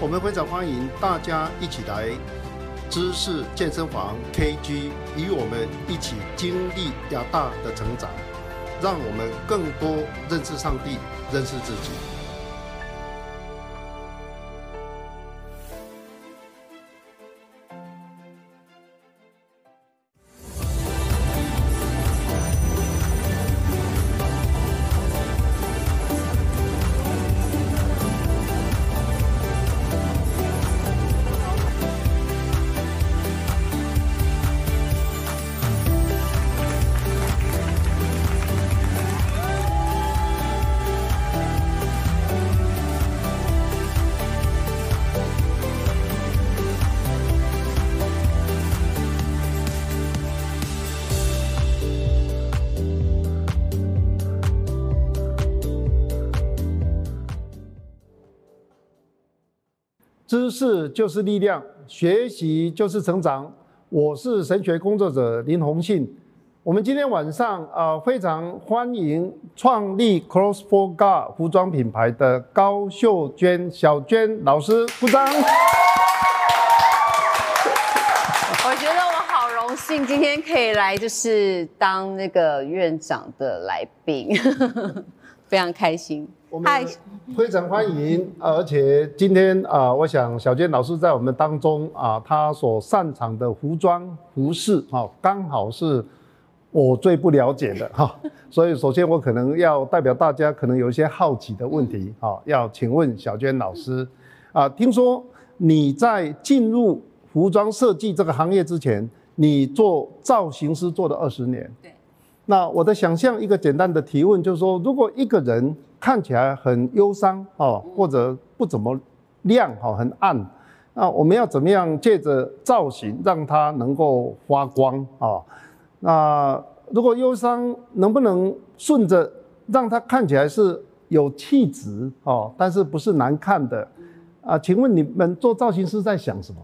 我们非常欢迎大家一起来知识健身房 KG，与我们一起经历亚大的成长，让我们更多认识上帝，认识自己。识就是力量，学习就是成长。我是神学工作者林宏信。我们今天晚上啊，非常欢迎创立 Cross for God 服装品牌的高秀娟小娟老师鼓掌。我觉得我好荣幸，今天可以来，就是当那个院长的来宾，非常开心。我们非常欢迎，而且今天啊，我想小娟老师在我们当中啊，她所擅长的服装服饰哈，刚好是我最不了解的哈，所以首先我可能要代表大家，可能有一些好奇的问题哈，要请问小娟老师。啊，听说你在进入服装设计这个行业之前，你做造型师做了二十年，对，那我的想象一个简单的提问就是说，如果一个人看起来很忧伤哦，或者不怎么亮哈，很暗。那我们要怎么样借着造型让它能够发光啊？那如果忧伤，能不能顺着让它看起来是有气质哦，但是不是难看的啊？请问你们做造型师在想什么？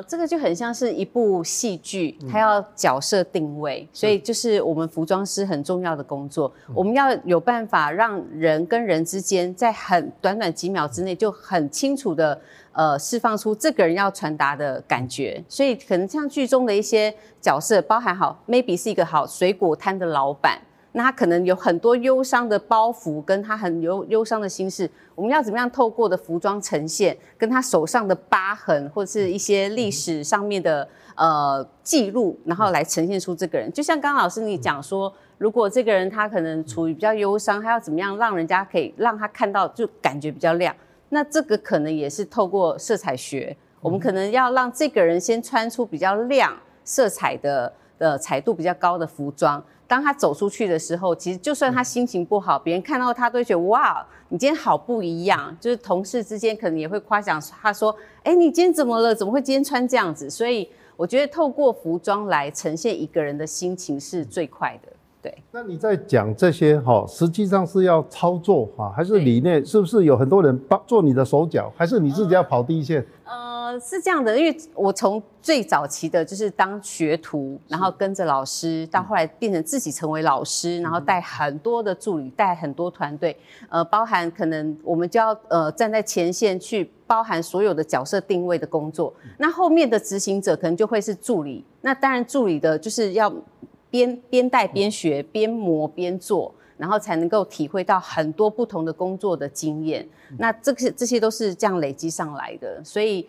呃，这个就很像是一部戏剧，它要角色定位，所以就是我们服装师很重要的工作。我们要有办法让人跟人之间在很短短几秒之内就很清楚的呃释放出这个人要传达的感觉。所以可能像剧中的一些角色，包含好 maybe 是一个好水果摊的老板。那他可能有很多忧伤的包袱，跟他很忧忧伤的心事，我们要怎么样透过的服装呈现，跟他手上的疤痕或者是一些历史上面的呃记录，然后来呈现出这个人。就像刚刚老师你讲说，如果这个人他可能处于比较忧伤，他要怎么样让人家可以让他看到就感觉比较亮？那这个可能也是透过色彩学，我们可能要让这个人先穿出比较亮色彩的的彩度比较高的服装。当他走出去的时候，其实就算他心情不好，别人看到他都觉得哇，你今天好不一样。就是同事之间可能也会夸奖他说：“哎，你今天怎么了？怎么会今天穿这样子？”所以我觉得透过服装来呈现一个人的心情是最快的。对。那你在讲这些哈，实际上是要操作哈，还是理念？是不是有很多人帮做你的手脚，还是你自己要跑第一线？呃，是这样的，因为我从最早期的就是当学徒，然后跟着老师，到后来变成自己成为老师，然后带很多的助理，带很多团队，呃，包含可能我们就要呃站在前线去包含所有的角色定位的工作，那后面的执行者可能就会是助理，那当然助理的就是要边边带边学，边磨边做。然后才能够体会到很多不同的工作的经验，那这些这些都是这样累积上来的，所以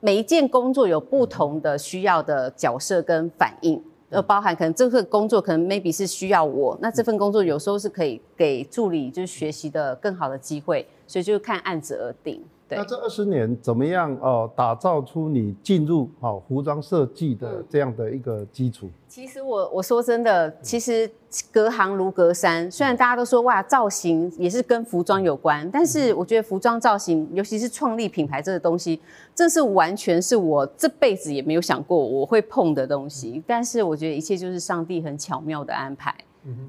每一件工作有不同的需要的角色跟反应，呃，包含可能这份工作可能 maybe 是需要我，那这份工作有时候是可以给助理就是学习的更好的机会，所以就看案子而定。对那这二十年怎么样哦、打造出你进入哦服装设计的嗯这样的一个基础？其实我我说真的，其实隔行如隔山。虽然大家都说哇，造型也是跟服装有关，但是我觉得服装造型，尤其是创立品牌这个东西，这是完全是我这辈子也没有想过我会碰的东西。但是我觉得一切就是上帝很巧妙的安排。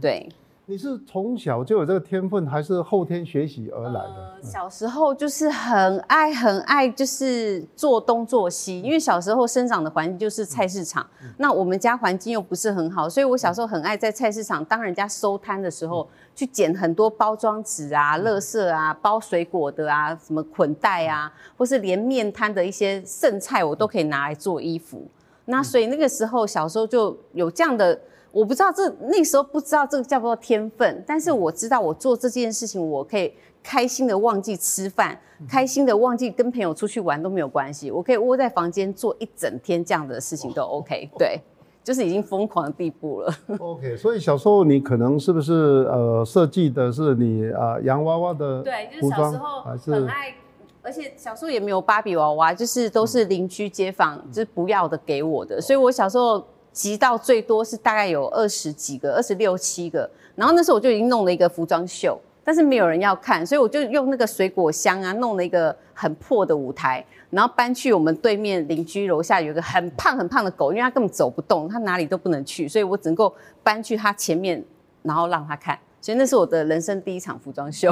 对，你是从小就有这个天分，还是后天学习而来的？呃小时候就是很爱很爱，就是做东做西，因为小时候生长的环境就是菜市场，那我们家环境又不是很好，所以我小时候很爱在菜市场当人家收摊的时候，去捡很多包装纸啊、垃圾啊、包水果的啊、什么捆带啊，或是连面摊的一些剩菜，我都可以拿来做衣服。那所以那个时候小时候就有这样的。我不知道这那时候不知道这个叫不叫天分，但是我知道我做这件事情，我可以开心的忘记吃饭，开心的忘记跟朋友出去玩都没有关系，我可以窝在房间做一整天这样的事情都 OK，对，就是已经疯狂的地步了。OK，所以小时候你可能是不是呃设计的是你啊、呃洋娃娃的对，就是小时候很爱，而且小时候也没有芭比娃娃，就是都是邻居街坊就是不要的给我的，所以我小时候集到最多是大概有二十几个，二十六七个，然后那时候我就已经弄了一个服装秀。但是没有人要看，所以我就用那个水果箱啊，弄了一个很破的舞台，然后搬去我们对面邻居楼下有一个很胖很胖的狗，因为它根本走不动，它哪里都不能去，所以我只能够搬去它前面，然后让它看。所以那是我的人生第一场服装秀。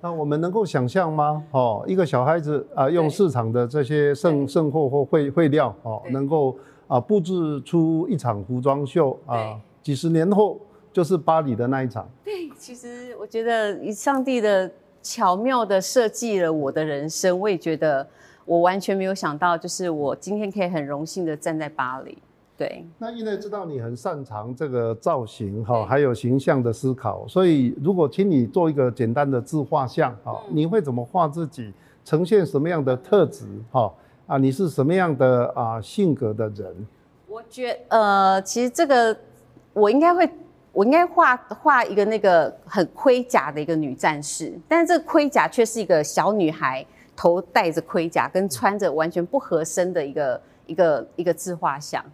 那我们能够想象吗？哦，一个小孩子啊、用市场的这些剩剩货或废废料哦，能够啊、布置出一场服装秀啊、几十年后就是巴黎的那一场。对，其实我觉得上帝的巧妙的设计了我的人生，我也觉得我完全没有想到，就是我今天可以很荣幸的站在巴黎。对，那因为知道你很擅长这个造型哈、对还有形象的思考，所以如果请你做一个简单的自画像哈、嗯你会怎么画自己？呈现什么样的特质哈？啊，你是什么样的啊性格的人？我觉呃，其实这个我应该会，我应该画画一个那个很盔甲的一个女战士，但是这个盔甲却是一个小女孩头戴着盔甲，跟穿着完全不合身的一个一个一个自画像。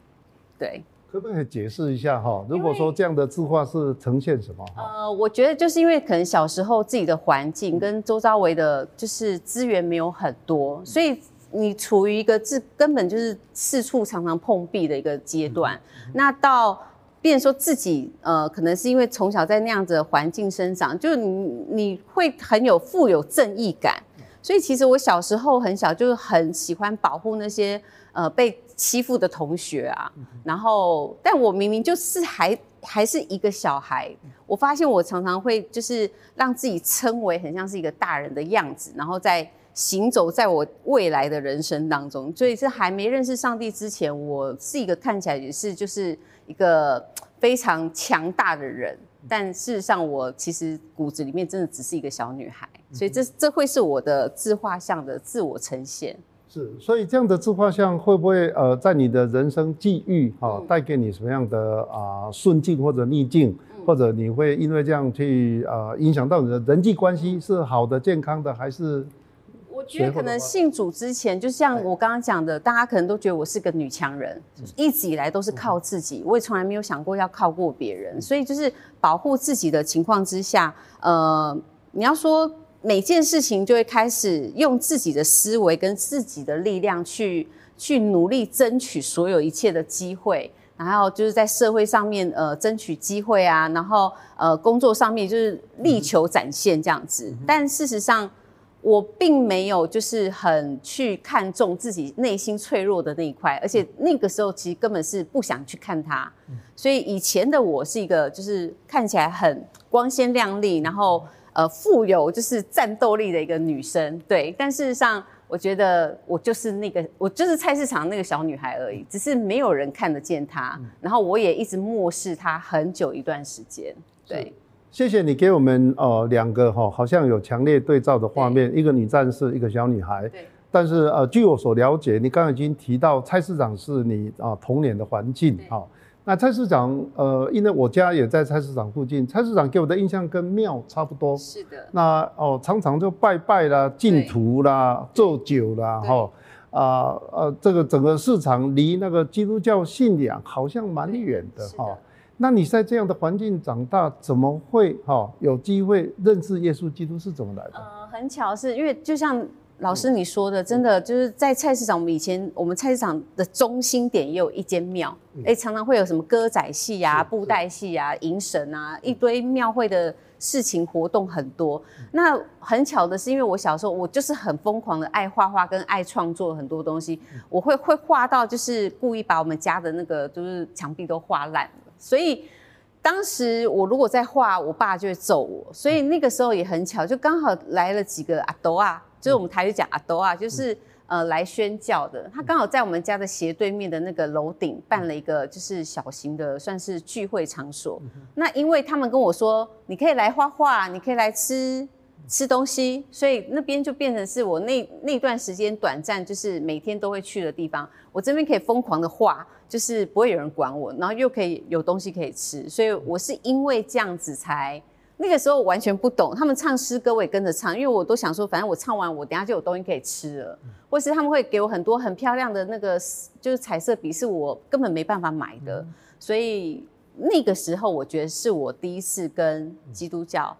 对，可不可以解释一下哈？如果说这样的字画是呈现什么？呃，我觉得就是因为可能小时候自己的环境跟周遭围的，就是资源没有很多，所以你处于一个自根本就是四处常常碰壁的一个阶段。那到变成说自己呃，可能是因为从小在那样子的环境生长，就你你会很有富有正义感。所以其实我小时候很小，就是很喜欢保护那些呃被欺负的同学啊。然后，但我明明就是还还是一个小孩，我发现我常常会就是让自己称为很像是一个大人的样子，然后在行走在我未来的人生当中。所以是还没认识上帝之前，我是一个看起来也是就是一个非常强大的人。但事实上，我其实骨子里面真的只是一个小女孩，所以这这会是我的自画像的自我呈现。是，所以这样的自画像会不会呃，在你的人生际遇哈、嗯带给你什么样的啊、顺境或者逆境，嗯或者你会因为这样去啊、影响到你的人际关系是好的、健康的，还是我觉得可能信主之前，就像我刚刚讲的，大家可能都觉得我是个女强人，一直以来都是靠自己，我也从来没有想过要靠过别人，所以就是保护自己的情况之下，呃，你要说每件事情就会开始用自己的思维跟自己的力量去去努力争取所有一切的机会。然后就是在社会上面，呃，争取机会啊，然后呃，工作上面就是力求展现这样子。但事实上，我并没有就是很去看重自己内心脆弱的那一块，而且那个时候其实根本是不想去看它。所以以前的我是一个就是看起来很光鲜亮丽，然后呃富有就是战斗力的一个女生，对。但事实上，我觉得我就是那个我就是菜市场那个小女孩而已，只是没有人看得见她，然后我也一直漠视她很久一段时间，对。谢谢你给我们呃两个哈、好像有强烈对照的画面，一个女战士，一个小女孩。对但是呃，据我所了解，你刚刚已经提到菜市场是你啊、童年的环境对哈、那菜市场，呃，因为我家也在菜市场附近，菜市场给我的印象跟庙差不多。是的。那哦，常常就拜拜啦、敬土啦、做酒啦，哈，啊呃，这个整个市场离那个基督教信仰好像蛮远的哈。那你在这样的环境长大，怎么会哈有机会认识耶稣基督是怎么来的？呃，很巧是因为就像。老师，你说的真的就是在菜市场，我们以前我们菜市场的中心点也有一间庙，哎，常常会有什么歌仔戏啊、布袋戏啊、迎神啊，一堆庙会的事情活动很多。那很巧的是，因为我小时候我就是很疯狂的爱画画跟爱创作很多东西，我会会画到就是故意把我们家的那个就是墙壁都画烂了。所以当时我如果在画，我爸就会揍我。所以那个时候也很巧，就刚好来了几个阿斗啊。就是我们台语讲阿多啊，就是呃来宣教的。他刚好在我们家的斜对面的那个楼顶办了一个就是小型的算是聚会场所。那因为他们跟我说，你可以来画画，你可以来吃吃东西，所以那边就变成是我那那段时间短暂就是每天都会去的地方。我这边可以疯狂的画，就是不会有人管我，然后又可以有东西可以吃，所以我是因为这样子才。那个时候完全不懂，他们唱诗歌我也跟着唱，因为我都想说，反正我唱完我等下就有东西可以吃了，或是他们会给我很多很漂亮的那个就是彩色笔，是我根本没办法买的，所以那个时候我觉得是我第一次跟基督教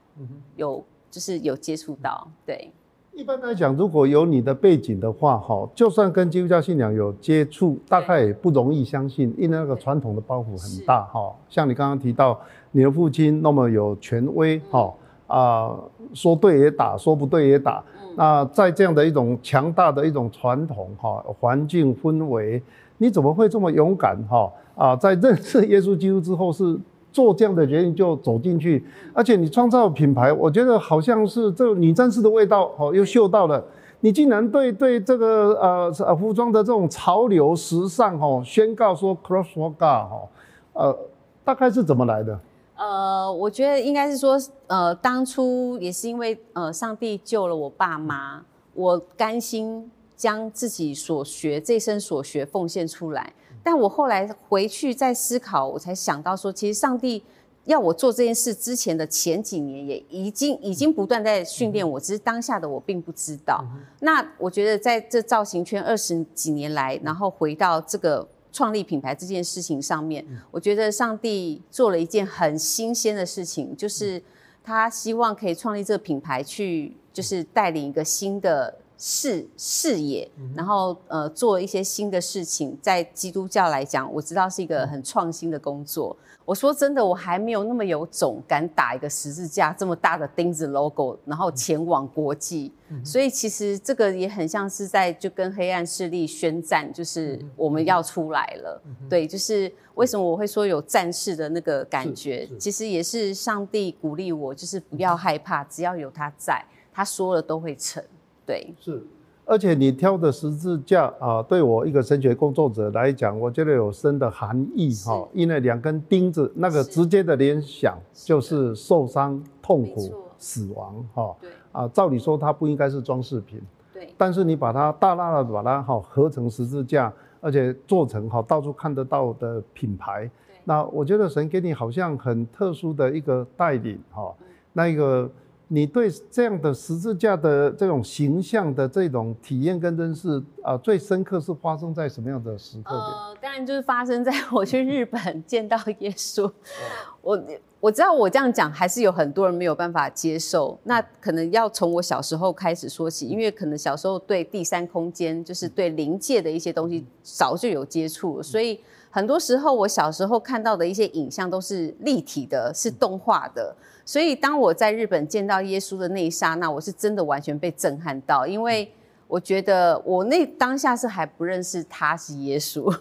有就是有接触到，对。一般来讲，如果有你的背景的话，哈，就算跟基督教信仰有接触，大概也不容易相信，因为那个传统的包袱很大，哈。像你刚刚提到你的父亲那么有权威，哈啊，说对也打，说不对也打。那在这样的一种强大的一种传统，哈，环境氛围，你怎么会这么勇敢，哈啊，在认识耶稣基督之后是？做这样的决定就走进去，而且你创造品牌，我觉得好像是这女战士的味道哦，又嗅到了。你竟然对对这个呃呃服装的这种潮流时尚哦，宣告说 cross for God 哈，呃，大概是怎么来的？呃，我觉得应该是说，呃，当初也是因为呃上帝救了我爸妈，我甘心将自己所学这一生所学奉献出来。但我后来回去再思考，我才想到说，其实上帝要我做这件事之前的前几年，也已经已经不断在训练我，只是当下的我并不知道。那我觉得在这造型圈二十几年来，然后回到这个创立品牌这件事情上面，我觉得上帝做了一件很新鲜的事情，就是他希望可以创立这个品牌，去就是带领一个新的。视视野，然后呃做一些新的事情，在基督教来讲，我知道是一个很创新的工作。我说真的，我还没有那么有种，敢打一个十字架这么大的钉子 logo，然后前往国际。所以其实这个也很像是在就跟黑暗势力宣战，就是我们要出来了。对，就是为什么我会说有战士的那个感觉，其实也是上帝鼓励我，就是不要害怕，只要有他在，他说了都会成。对，是，而且你挑的十字架啊，对我一个神学工作者来讲，我觉得有深的含义哈。因为两根钉子，那个直接的联想就是受伤、痛苦、死亡哈。对，啊，照理说它不应该是装饰品，对。但是你把它大大的把它哈合成十字架，而且做成哈到处看得到的品牌，那我觉得神给你好像很特殊的一个带领哈，那一个。你对这样的十字架的这种形象的这种体验跟认识啊，最深刻是发生在什么样的时刻？呃，当然就是发生在我去日本见到耶稣。我我知道我这样讲还是有很多人没有办法接受。那可能要从我小时候开始说起，因为可能小时候对第三空间，就是对灵界的一些东西早就有接触，所以很多时候我小时候看到的一些影像都是立体的，是动画的。所以，当我在日本见到耶稣的那一刹那，我是真的完全被震撼到，因为我觉得我那当下是还不认识他是耶稣，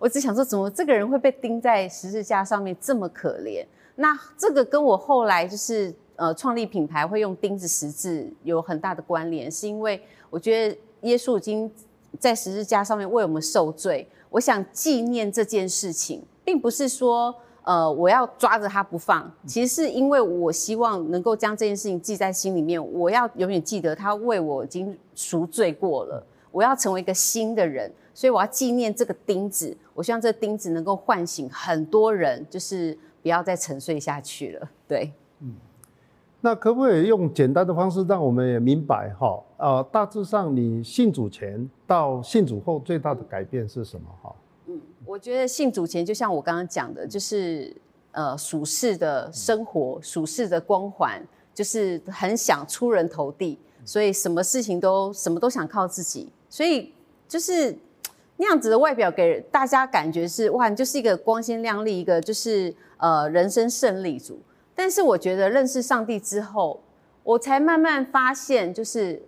我只想说，怎么这个人会被钉在十字架上面这么可怜？那这个跟我后来就是呃创立品牌会用钉子十字有很大的关联，是因为我觉得耶稣已经在十字架上面为我们受罪，我想纪念这件事情，并不是说。呃，我要抓着他不放，其实是因为我希望能够将这件事情记在心里面，我要永远记得他为我已经赎罪过了。我要成为一个新的人，所以我要纪念这个钉子。我希望这钉子能够唤醒很多人，就是不要再沉睡下去了。对，嗯。那可不可以用简单的方式让我们也明白哈？呃，大致上你信主前到信主后最大的改变是什么？哈？我觉得信主前就像我刚刚讲的，就是呃，属世的生活，属世的光环，就是很想出人头地，所以什么事情都什么都想靠自己，所以就是那样子的外表给大家感觉是哇，你就是一个光鲜亮丽，一个就是呃人生胜利组。但是我觉得认识上帝之后，我才慢慢发现，就是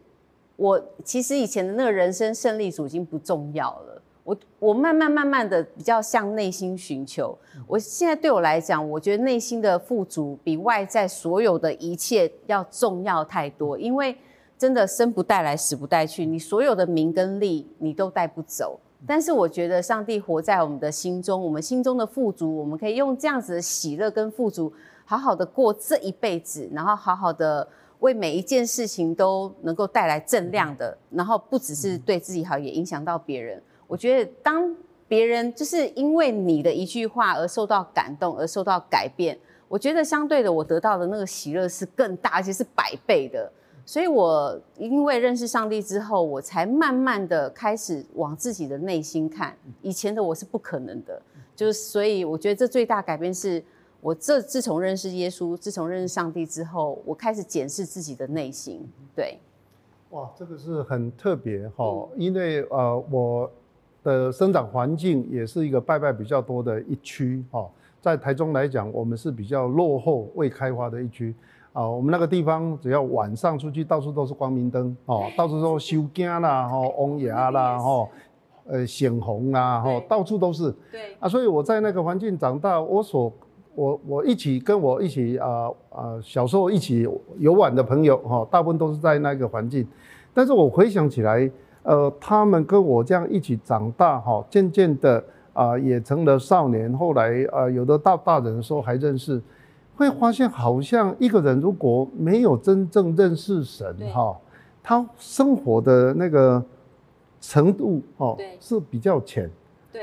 我其实以前的那个人生胜利组已经不重要了。我我慢慢慢慢的比较向内心寻求。我现在对我来讲，我觉得内心的富足比外在所有的一切要重要太多。因为真的生不带来，死不带去，你所有的名跟利你都带不走。但是我觉得上帝活在我们的心中，我们心中的富足，我们可以用这样子的喜乐跟富足。好好的过这一辈子，然后好好的为每一件事情都能够带来正量的，然后不只是对自己好，也影响到别人。我觉得当别人就是因为你的一句话而受到感动，而受到改变，我觉得相对的我得到的那个喜乐是更大，而且是百倍的。所以我因为认识上帝之后，我才慢慢的开始往自己的内心看。以前的我是不可能的，就是所以我觉得这最大改变是。我这自从认识耶稣，自从认识上帝之后，我开始检视自己的内心。对，哇，这个是很特别哈，因为呃，我的生长环境也是一个拜拜比较多的一区哈，在台中来讲，我们是比较落后未开发的一区啊。我们那个地方只要晚上出去，到处都是光明灯哦，到处都修经啦，哈，翁牙啦，哈，呃，显红啦，哈，到处都是。对啊，所以我在那个环境长大，我所我我一起跟我一起啊啊小时候一起游玩的朋友哈，大部分都是在那个环境，但是我回想起来，呃，他们跟我这样一起长大哈，渐渐的啊也成了少年，后来啊有的到大人的时候还认识，会发现好像一个人如果没有真正认识神哈，他生活的那个程度哦是比较浅。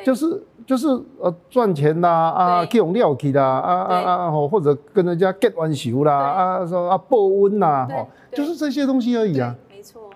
就是就是呃赚钱啦啊，去用料气啦啊啊啊或者跟人家 get 完仇啦啊说啊报恩啦哈，就是这些东西而已啊。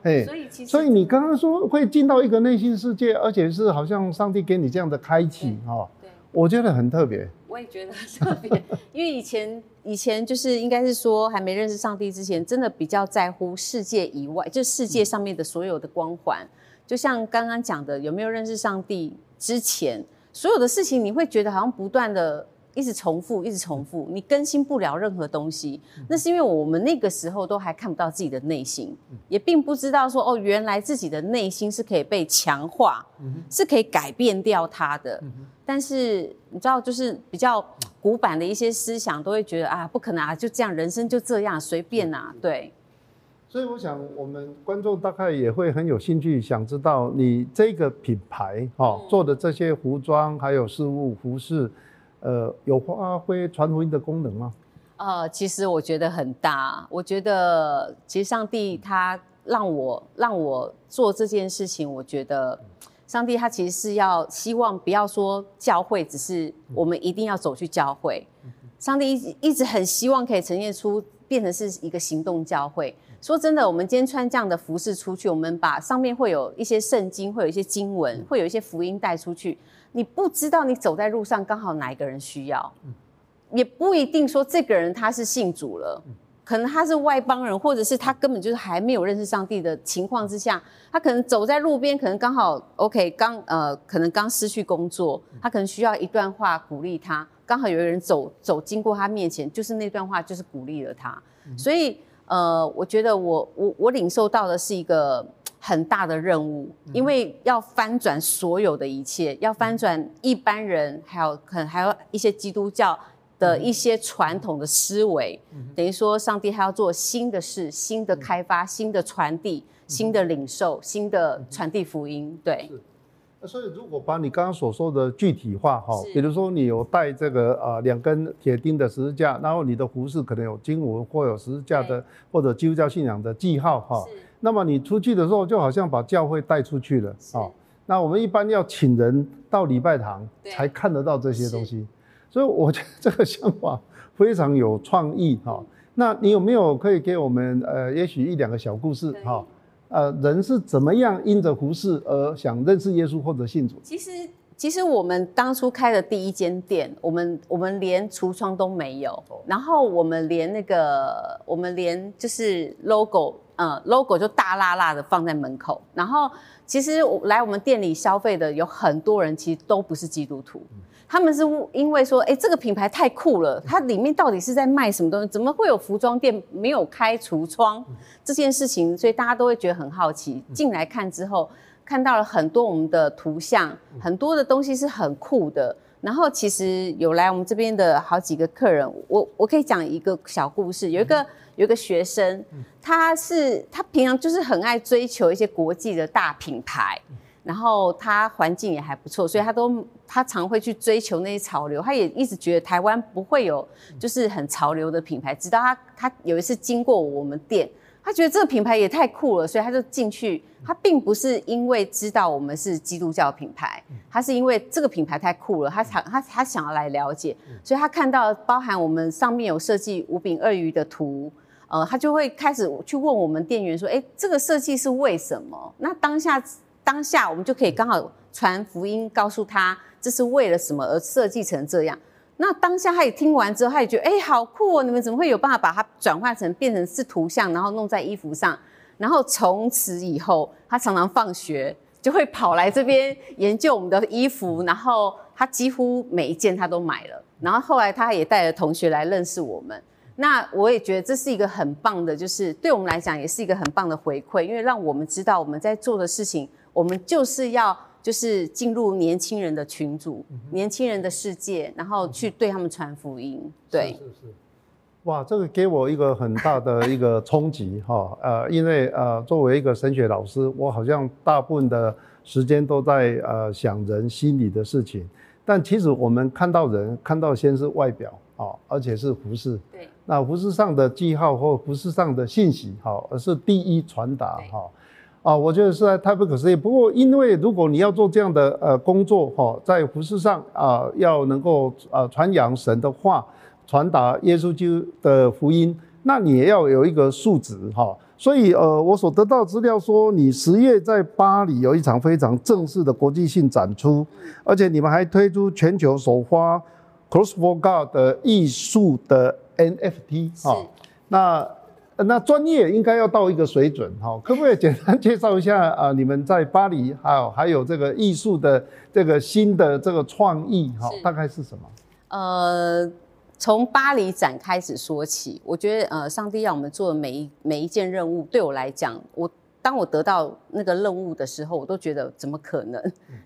所以其实所以你刚刚说会进到一个内心世界，而且是好像上帝给你这样的开启哈。对。我觉得很特别。我也觉得特别，因为以前以前就是应该是说还没认识上帝之前，真的比较在乎世界以外，就世界上面的所有的光环。就像刚刚讲的，有没有认识上帝？之前所有的事情，你会觉得好像不断的一直重复，一直重复，你更新不了任何东西。那是因为我们那个时候都还看不到自己的内心，也并不知道说哦，原来自己的内心是可以被强化，是可以改变掉它的。但是你知道，就是比较古板的一些思想，都会觉得啊，不可能啊，就这样，人生就这样，随便啊，对。所以我想，我们观众大概也会很有兴趣，想知道你这个品牌哈做的这些服装还有事物服饰，呃，有发挥传福音的功能吗？呃，其实我觉得很大。我觉得其实上帝他让我让我做这件事情，我觉得上帝他其实是要希望不要说教会只是我们一定要走去教会，上帝一直一直很希望可以呈现出变成是一个行动教会。说真的，我们今天穿这样的服饰出去，我们把上面会有一些圣经，会有一些经文，会有一些福音带出去。你不知道你走在路上刚好哪一个人需要，也不一定说这个人他是信主了，可能他是外邦人，或者是他根本就是还没有认识上帝的情况之下，他可能走在路边，可能刚好 OK 刚呃，可能刚失去工作，他可能需要一段话鼓励他，刚好有一个人走走经过他面前，就是那段话就是鼓励了他，所以。呃，我觉得我我我领受到的是一个很大的任务，因为要翻转所有的一切，要翻转一般人，还有可能还有一些基督教的一些传统的思维，等于说上帝还要做新的事、新的开发、新的传递、新的领受、新的传递福音，对。所以，如果把你刚刚所说的具体化哈，比如说你有带这个呃两根铁钉的十字架，然后你的服饰可能有经文或有十字架的或者基督教信仰的记号哈，那么你出去的时候，就好像把教会带出去了啊。那我们一般要请人到礼拜堂才看得到这些东西，所以我觉得这个想法非常有创意哈。那你有没有可以给我们呃，也许一两个小故事哈？呃，人是怎么样因着胡适而想认识耶稣或者信主？其实，其实我们当初开的第一间店，我们我们连橱窗都没有，然后我们连那个我们连就是 logo，呃，logo 就大辣辣的放在门口，然后。其实来我们店里消费的有很多人，其实都不是基督徒，他们是因为说，哎，这个品牌太酷了，它里面到底是在卖什么东西？怎么会有服装店没有开橱窗这件事情？所以大家都会觉得很好奇。进来看之后，看到了很多我们的图像，很多的东西是很酷的。然后其实有来我们这边的好几个客人，我我可以讲一个小故事，有一个。有一个学生，他是他平常就是很爱追求一些国际的大品牌，然后他环境也还不错，所以他都他常会去追求那些潮流。他也一直觉得台湾不会有就是很潮流的品牌，直到他他有一次经过我们店，他觉得这个品牌也太酷了，所以他就进去。他并不是因为知道我们是基督教品牌，他是因为这个品牌太酷了，他想他他想要来了解，所以他看到包含我们上面有设计五饼二鱼的图。呃，他就会开始去问我们店员说：“哎，这个设计是为什么？”那当下当下我们就可以刚好传福音告诉他，这是为了什么而设计成这样。那当下他也听完之后，他也觉得：“哎，好酷哦！你们怎么会有办法把它转换成变成是图像，然后弄在衣服上？”然后从此以后，他常常放学就会跑来这边研究我们的衣服，然后他几乎每一件他都买了。然后后来他也带了同学来认识我们。那我也觉得这是一个很棒的，就是对我们来讲也是一个很棒的回馈，因为让我们知道我们在做的事情，我们就是要就是进入年轻人的群组、年轻人的世界，然后去对他们传福音。对，是是。哇，这个给我一个很大的一个冲击哈，呃，因为呃，作为一个神学老师，我好像大部分的时间都在呃想人心里的事情，但其实我们看到人，看到先是外表啊，而且是服饰。对。那服饰上的记号或服饰上的信息，哈，而是第一传达，哈，啊，我觉得实在太不可思议。不过，因为如果你要做这样的呃工作，哈，在服饰上啊，要能够呃传扬神的话，传达耶稣基督的福音，那你也要有一个数值，哈。所以，呃，我所得到资料说，你十月在巴黎有一场非常正式的国际性展出，而且你们还推出全球首发 Cross for God 的艺术的。NFT 哈，那那专业应该要到一个水准哈，可不可以简单介绍一下啊？你们在巴黎还有还有这个艺术的这个新的这个创意哈，大概是什么？呃，从巴黎展开始说起，我觉得呃，上帝让我们做的每一每一件任务，对我来讲，我当我得到那个任务的时候，我都觉得怎么可能？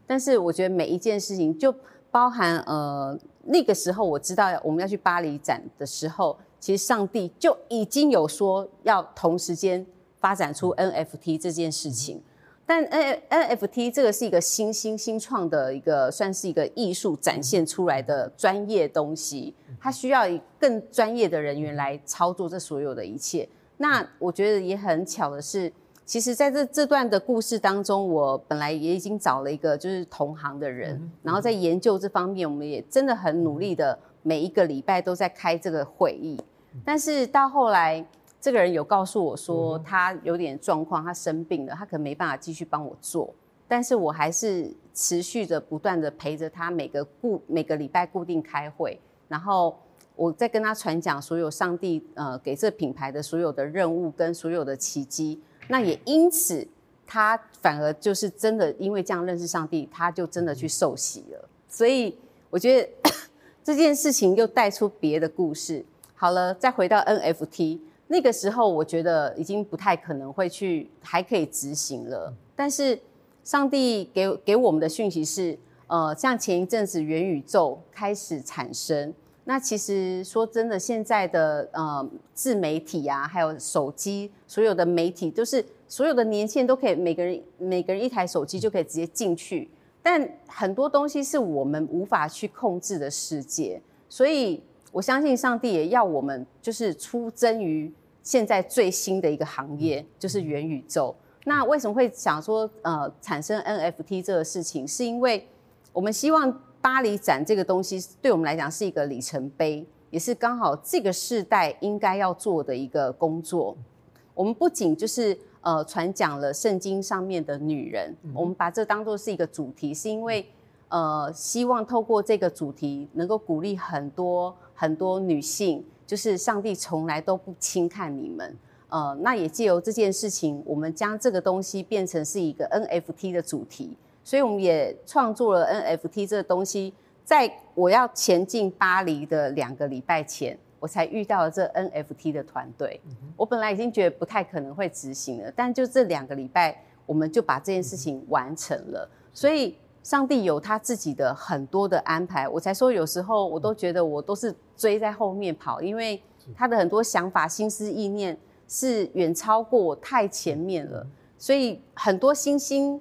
但是我觉得每一件事情就包含呃。那个时候我知道我们要去巴黎展的时候，其实上帝就已经有说要同时间发展出 NFT 这件事情。但 N NFT 这个是一个新新新创的一个，算是一个艺术展现出来的专业东西，它需要以更专业的人员来操作这所有的一切。那我觉得也很巧的是。其实，在这这段的故事当中，我本来也已经找了一个就是同行的人，然后在研究这方面，我们也真的很努力的，每一个礼拜都在开这个会议。但是到后来，这个人有告诉我说，他有点状况，他生病了，他可能没办法继续帮我做。但是我还是持续的不断的陪着他，每个固每个礼拜固定开会，然后我在跟他传讲所有上帝呃给这品牌的所有的任务跟所有的奇迹。那也因此，他反而就是真的，因为这样认识上帝，他就真的去受洗了。所以我觉得 这件事情又带出别的故事。好了，再回到 NFT，那个时候我觉得已经不太可能会去还可以执行了。但是上帝给给我们的讯息是，呃，像前一阵子元宇宙开始产生。那其实说真的，现在的呃自媒体啊，还有手机，所有的媒体都是所有的年轻人都可以，每个人每个人一台手机就可以直接进去。但很多东西是我们无法去控制的世界，所以我相信上帝也要我们就是出征于现在最新的一个行业，就是元宇宙。那为什么会想说呃产生 NFT 这个事情？是因为我们希望巴黎展这个东西对我们来讲是一个里程碑，也是刚好这个世代应该要做的一个工作。我们不仅就是呃传讲了圣经上面的女人，我们把这当做是一个主题，是因为呃希望透过这个主题能够鼓励很多很多女性，就是上帝从来都不轻看你们。呃，那也借由这件事情，我们将这个东西变成是一个 NFT 的主题，所以我们也创作了 NFT 这个东西。在我要前进巴黎的两个礼拜前，我才遇到了这 NFT 的团队。我本来已经觉得不太可能会执行了，但就这两个礼拜，我们就把这件事情完成了。所以上帝有他自己的很多的安排，我才说有时候我都觉得我都是追在后面跑，因为他的很多想法、心思意念。是远超过我太前面了，所以很多新兴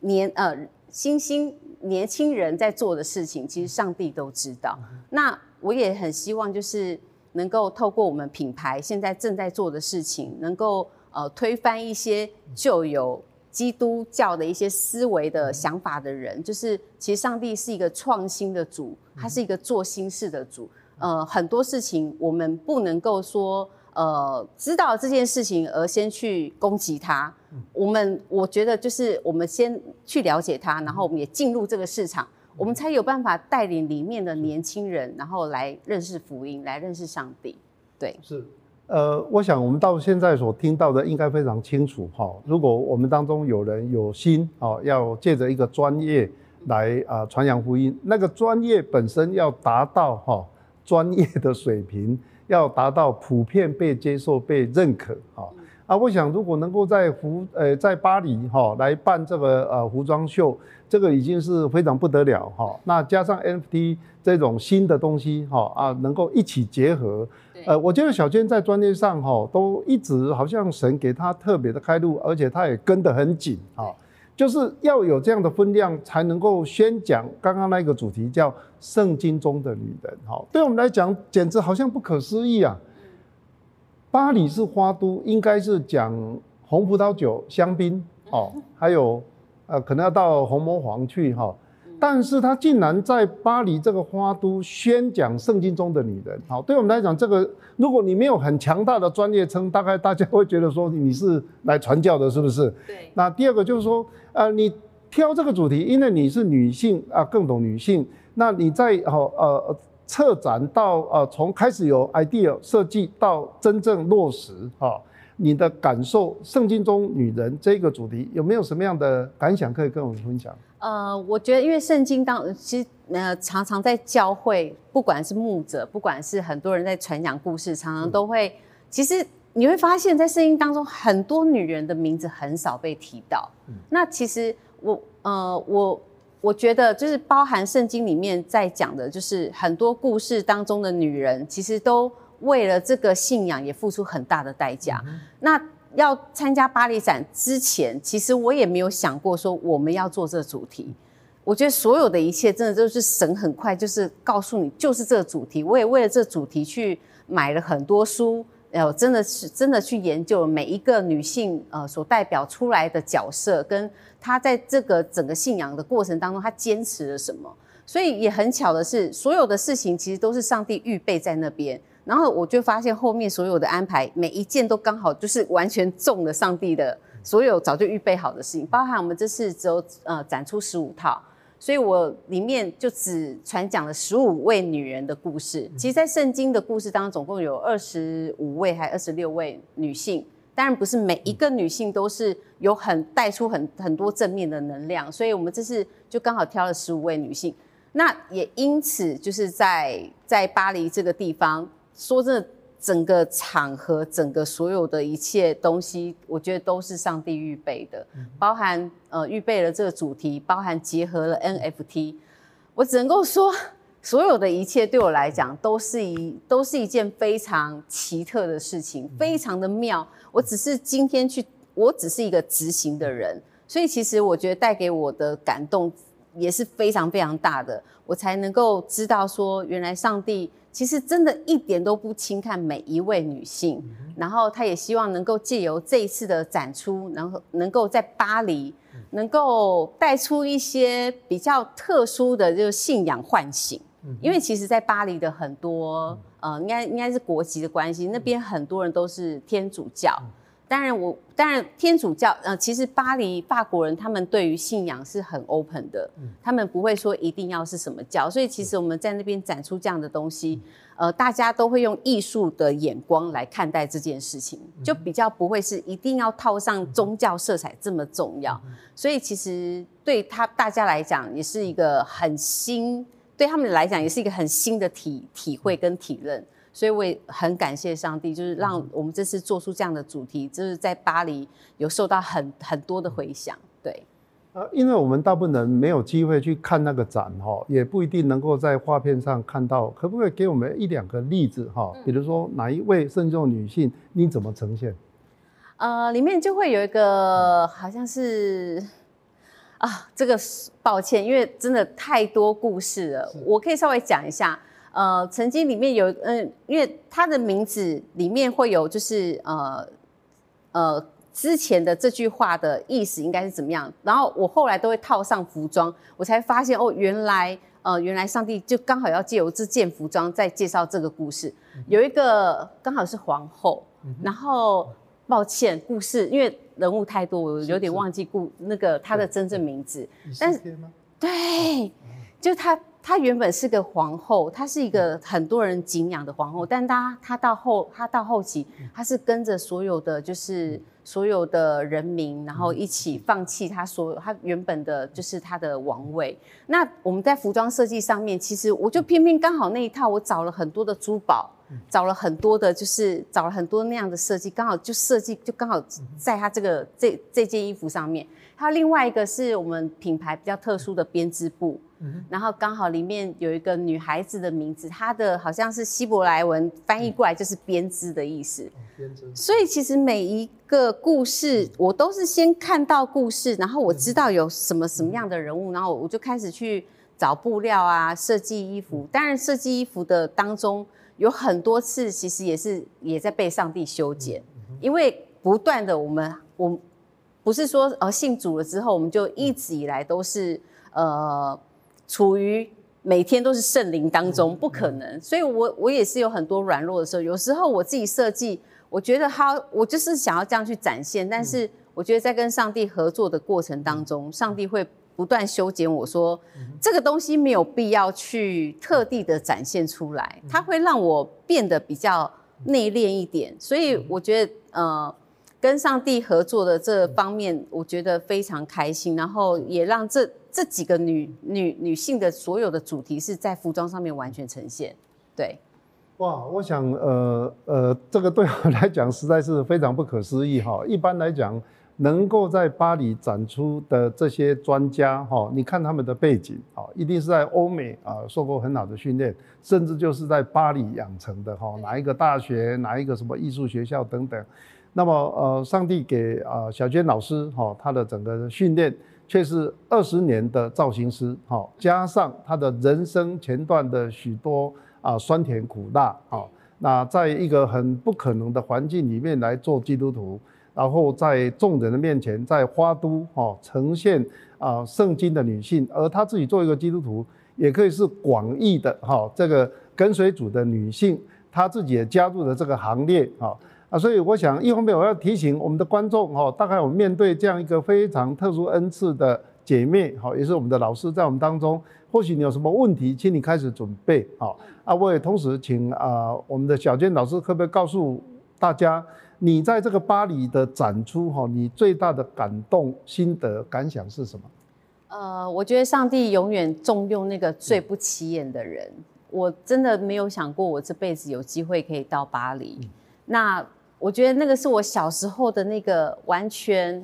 年呃新兴年轻人在做的事情，其实上帝都知道。那我也很希望，就是能够透过我们品牌现在正在做的事情，能够呃推翻一些旧有基督教的一些思维的想法的人。就是其实上帝是一个创新的主，他是一个做新事的主。呃，很多事情我们不能够说。呃，知道这件事情而先去攻击他，我们我觉得就是我们先去了解他，然后我们也进入这个市场，我们才有办法带领里面的年轻人，然后来认识福音，来认识上帝。对，是，呃，我想我们到现在所听到的应该非常清楚哈。如果我们当中有人有心哦，要借着一个专业来啊传扬福音，那个专业本身要达到哈专业的水平。要达到普遍被接受、被认可，啊啊！我想，如果能够在服呃在巴黎哈来办这个呃服装秀，这个已经是非常不得了哈。那加上 NFT 这种新的东西哈啊，能够一起结合，呃，我觉得小娟在专业上哈都一直好像神给她特别的开路，而且她也跟得很紧哈。就是要有这样的分量，才能够宣讲刚刚那个主题，叫圣经中的女人。好，对我们来讲，简直好像不可思议啊！巴黎是花都，应该是讲红葡萄酒、香槟，哦，还有呃，可能要到红魔皇去哈。但是他竟然在巴黎这个花都宣讲圣经中的女人，好，对我们来讲，这个如果你没有很强大的专业称，大概大家会觉得说你是来传教的，是不是？对。那第二个就是说，呃，你挑这个主题，因为你是女性啊，更懂女性。那你在哦呃策展到呃从开始有 idea 设计到真正落实哈，你的感受，圣经中女人这个主题有没有什么样的感想可以跟我们分享？呃，我觉得因为圣经当其实呃常常在教会，不管是牧者，不管是很多人在传讲故事，常常都会，其实你会发现在圣经当中，很多女人的名字很少被提到。那其实我呃我我觉得就是包含圣经里面在讲的，就是很多故事当中的女人，其实都为了这个信仰也付出很大的代价。那要参加巴黎展之前，其实我也没有想过说我们要做这个主题。我觉得所有的一切真的都是神很快就是告诉你，就是这个主题。我也为了这主题去买了很多书，呃，真的是真的去研究每一个女性呃所代表出来的角色，跟她在这个整个信仰的过程当中，她坚持了什么。所以也很巧的是，所有的事情其实都是上帝预备在那边。然后我就发现后面所有的安排，每一件都刚好就是完全中了上帝的所有早就预备好的事情，包含我们这次只有呃展出十五套，所以我里面就只传讲了十五位女人的故事。其实，在圣经的故事当中，总共有二十五位还二十六位女性，当然不是每一个女性都是有很带出很很多正面的能量，所以我们这次就刚好挑了十五位女性。那也因此就是在在巴黎这个地方。说真的，整个场合、整个所有的一切东西，我觉得都是上帝预备的，包含呃预备了这个主题，包含结合了 NFT。我只能够说，所有的一切对我来讲都是一都是一件非常奇特的事情，非常的妙。我只是今天去，我只是一个执行的人，所以其实我觉得带给我的感动也是非常非常大的，我才能够知道说，原来上帝。其实真的一点都不轻看每一位女性。然后他也希望能够借由这一次的展出，然后能够在巴黎能够带出一些比较特殊的就是信仰唤醒。因为其实，在巴黎的很多呃，应该应该是国籍的关系，那边很多人都是天主教。当然，我当然天主教，呃，其实巴黎法国人他们对于信仰是很 open 的，他们不会说一定要是什么教，所以其实我们在那边展出这样的东西，呃，大家都会用艺术的眼光来看待这件事情，就比较不会是一定要套上宗教色彩这么重要，所以其实对他大家来讲也是一个很新，对他们来讲也是一个很新的体体会跟体认。所以我也很感谢上帝，就是让我们这次做出这样的主题，就是在巴黎有受到很很多的回响。对，呃，因为我们大部分人没有机会去看那个展哈，也不一定能够在画片上看到，可不可以给我们一两个例子哈？比如说哪一位慎重女性，你怎么呈现？呃，里面就会有一个好像是啊，这个抱歉，因为真的太多故事了，我可以稍微讲一下。呃，曾经里面有，嗯，因为他的名字里面会有，就是呃，呃，之前的这句话的意思应该是怎么样？然后我后来都会套上服装，我才发现哦，原来，呃，原来上帝就刚好要借由这件服装在介绍这个故事。有一个刚好是皇后，然后抱歉，故事因为人物太多，我有点忘记故那个他的真正名字。但是对，就他。她原本是个皇后，她是一个很多人敬仰的皇后，但她她到后她到后期，她是跟着所有的就是所有的人民，然后一起放弃她所有她原本的就是她的王位。那我们在服装设计上面，其实我就偏偏刚好那一套，我找了很多的珠宝，找了很多的，就是找了很多那样的设计，刚好就设计就刚好在她这个这这件衣服上面。还有另外一个是我们品牌比较特殊的编织布。然后刚好里面有一个女孩子的名字，她的好像是希伯来文翻译过来就是编织的意思。编织。所以其实每一个故事，我都是先看到故事，然后我知道有什么什么样的人物，然后我就开始去找布料啊，设计衣服。当然设计衣服的当中有很多次，其实也是也在被上帝修剪，因为不断的我们我不是说呃信主了之后，我们就一直以来都是呃。处于每天都是圣灵当中，不可能。所以，我我也是有很多软弱的时候。有时候我自己设计，我觉得他，我就是想要这样去展现。但是，我觉得在跟上帝合作的过程当中，上帝会不断修剪我说，这个东西没有必要去特地的展现出来，它会让我变得比较内敛一点。所以，我觉得呃，跟上帝合作的这方面，我觉得非常开心，然后也让这。这几个女女女性的所有的主题是在服装上面完全呈现，对。哇，我想，呃呃，这个对我来讲实在是非常不可思议哈。一般来讲，能够在巴黎展出的这些专家哈，你看他们的背景啊，一定是在欧美啊受过很好的训练，甚至就是在巴黎养成的哈，哪一个大学，哪一个什么艺术学校等等。那么，呃，上帝给啊小娟老师哈，她的整个训练。却是二十年的造型师，好，加上他的人生前段的许多啊酸甜苦辣，好，那在一个很不可能的环境里面来做基督徒，然后在众人的面前，在花都，哈，呈现啊圣经的女性，而她自己做一个基督徒，也可以是广义的，哈，这个跟随主的女性，她自己也加入了这个行列，哈。啊，所以我想，一方面我要提醒我们的观众哈，大概我们面对这样一个非常特殊恩赐的姐妹，好，也是我们的老师在我们当中，或许你有什么问题，请你开始准备好。啊，我也同时请啊，我们的小娟老师可不可以告诉大家，你在这个巴黎的展出哈，你最大的感动、心得、感想是什么？呃，我觉得上帝永远重用那个最不起眼的人。我真的没有想过，我这辈子有机会可以到巴黎。那我觉得那个是我小时候的那个完全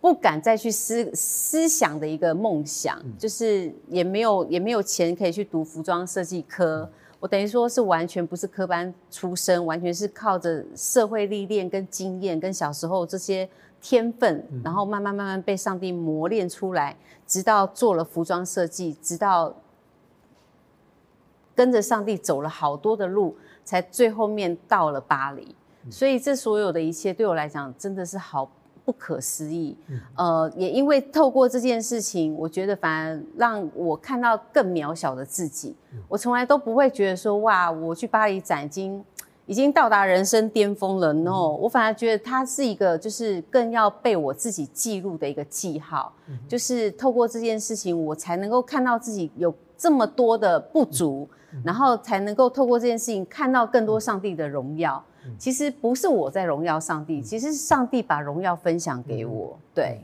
不敢再去思思想的一个梦想，就是也没有也没有钱可以去读服装设计科。我等于说是完全不是科班出身，完全是靠着社会历练跟经验，跟小时候这些天分，然后慢慢慢慢被上帝磨练出来，直到做了服装设计，直到。跟着上帝走了好多的路，才最后面到了巴黎。所以这所有的一切对我来讲真的是好不可思议。呃，也因为透过这件事情，我觉得反而让我看到更渺小的自己。我从来都不会觉得说哇，我去巴黎展已经。已经到达人生巅峰了，no，我反而觉得它是一个，就是更要被我自己记录的一个记号，就是透过这件事情，我才能够看到自己有这么多的不足，然后才能够透过这件事情看到更多上帝的荣耀。其实不是我在荣耀上帝，其实是上帝把荣耀分享给我。对。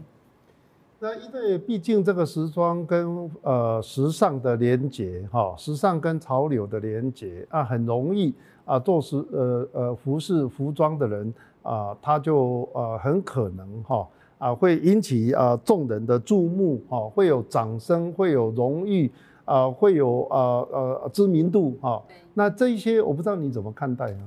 那因为毕竟这个时装跟呃时尚的连接，哈，时尚跟潮流的连接啊，很容易。啊，做时呃呃服饰服装的人啊，他就呃很可能哈啊会引起啊众人的注目哈，会有掌声，会有荣誉啊，会有呃呃知名度哈。那这一些我不知道你怎么看待呢？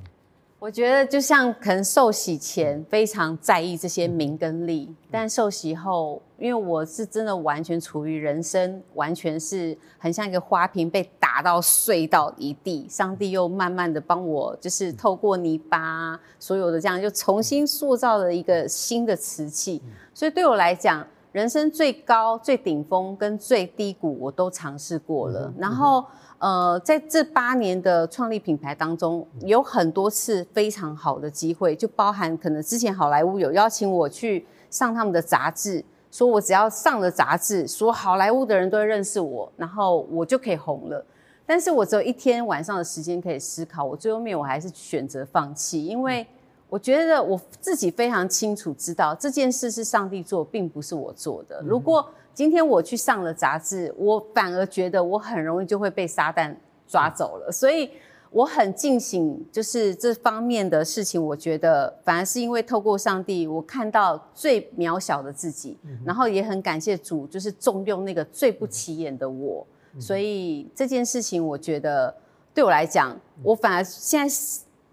我觉得就像可能受洗前非常在意这些名跟利，但受洗后，因为我是真的完全处于人生，完全是很像一个花瓶被打到碎到一地，上帝又慢慢的帮我，就是透过泥巴所有的这样，就重新塑造了一个新的瓷器。所以对我来讲，人生最高、最顶峰跟最低谷我都尝试过了，然后。呃，在这八年的创立品牌当中，有很多次非常好的机会，就包含可能之前好莱坞有邀请我去上他们的杂志，说我只要上了杂志，说好莱坞的人都会认识我，然后我就可以红了。但是我只有一天晚上的时间可以思考，我最后面我还是选择放弃，因为我觉得我自己非常清楚知道这件事是上帝做，并不是我做的。如果今天我去上了杂志，我反而觉得我很容易就会被撒旦抓走了，所以我很尽醒，就是这方面的事情，我觉得反而是因为透过上帝，我看到最渺小的自己，然后也很感谢主，就是重用那个最不起眼的我，所以这件事情，我觉得对我来讲，我反而现在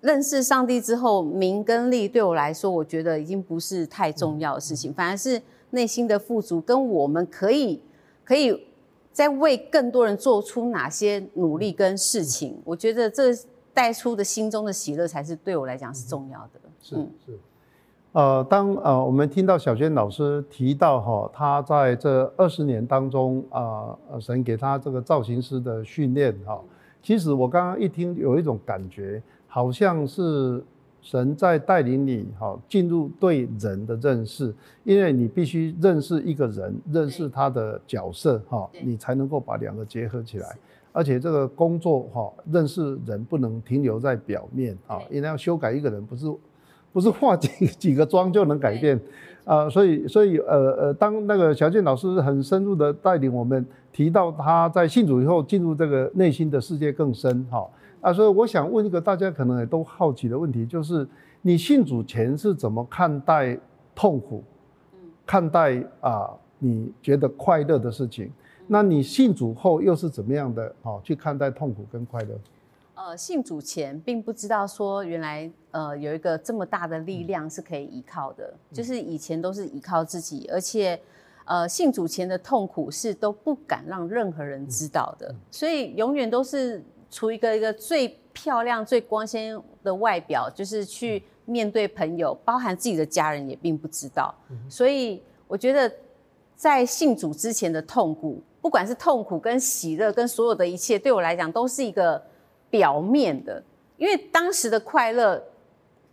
认识上帝之后，名跟利对我来说，我觉得已经不是太重要的事情，反而是。内心的富足，跟我们可以可以在为更多人做出哪些努力跟事情，我觉得这带出的心中的喜乐，才是对我来讲是重要的。是是，呃，当呃我们听到小娟老师提到哈，他在这二十年当中啊，神给他这个造型师的训练哈，其实我刚刚一听，有一种感觉，好像是。神在带领你，哈，进入对人的认识，因为你必须认识一个人，认识他的角色，哈，你才能够把两个结合起来。而且这个工作，哈，认识人不能停留在表面，啊，因为要修改一个人，不是不是化几几个妆就能改变，啊，所以所以呃呃，当那个小健老师很深入的带领我们，提到他在信主以后进入这个内心的世界更深，哈。啊，所以我想问一个大家可能也都好奇的问题，就是你信主前是怎么看待痛苦，看待啊你觉得快乐的事情？那你信主后又是怎么样的？哦，去看待痛苦跟快乐？呃，信主前并不知道说原来呃有一个这么大的力量是可以依靠的，就是以前都是依靠自己，而且呃信主前的痛苦是都不敢让任何人知道的，所以永远都是。出一个一个最漂亮、最光鲜的外表，就是去面对朋友，包含自己的家人也并不知道。所以我觉得，在信主之前的痛苦，不管是痛苦跟喜乐，跟所有的一切，对我来讲都是一个表面的。因为当时的快乐，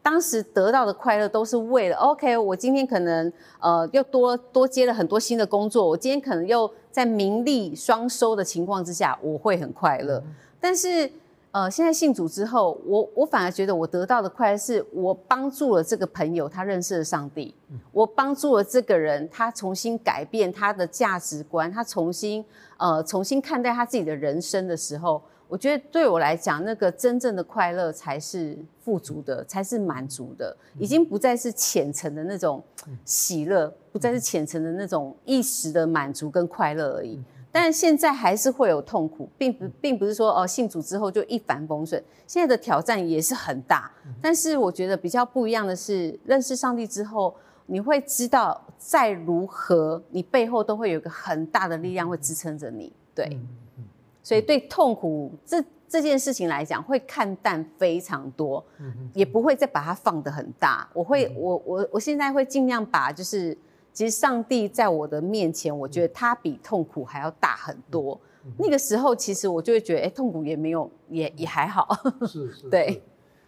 当时得到的快乐，都是为了 OK。我今天可能呃又多多接了很多新的工作，我今天可能又在名利双收的情况之下，我会很快乐。但是，呃，现在信主之后，我我反而觉得我得到的快乐是我帮助了这个朋友，他认识了上帝；我帮助了这个人，他重新改变他的价值观，他重新呃重新看待他自己的人生的时候，我觉得对我来讲，那个真正的快乐才是富足的，才是满足的，已经不再是浅层的那种喜乐，不再是浅层的那种一时的满足跟快乐而已。但现在还是会有痛苦，并不并不是说哦信主之后就一帆风顺，现在的挑战也是很大。但是我觉得比较不一样的是，认识上帝之后，你会知道再如何，你背后都会有一个很大的力量会支撑着你。对，所以对痛苦这这件事情来讲，会看淡非常多，也不会再把它放得很大。我会，我我我现在会尽量把，就是其实上帝在我的面前，我觉得他比痛苦还要大很多。那个时候，其实我就会觉得，哎，痛苦也没有，也也还好。是是，对。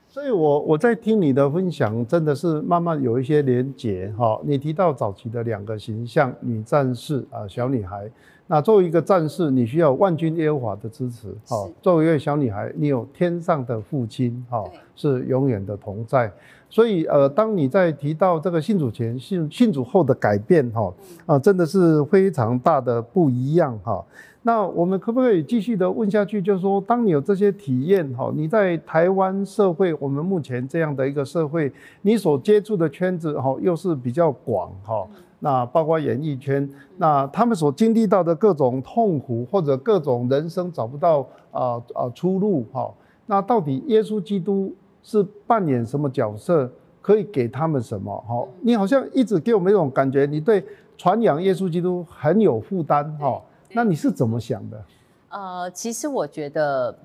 所以我我在听你的分享，真的是慢慢有一些连结哈。你提到早期的两个形象，女战士啊，小女孩。那作为一个战士，你需要万军耶和华的支持，哈。作为一个小女孩，你有天上的父亲，哈，是永远的同在。所以，呃，当你在提到这个信主前、信信主后的改变，哈，啊，真的是非常大的不一样，哈。那我们可不可以继续的问下去？就是说，当你有这些体验，哈，你在台湾社会，我们目前这样的一个社会，你所接触的圈子，哈，又是比较广，哈。那包括演艺圈，那他们所经历到的各种痛苦，或者各种人生找不到啊啊出路哈。那到底耶稣基督是扮演什么角色？可以给他们什么？哈，你好像一直给我们一种感觉，你对传扬耶稣基督很有负担哈。那你是怎么想的？呃，其实我觉得。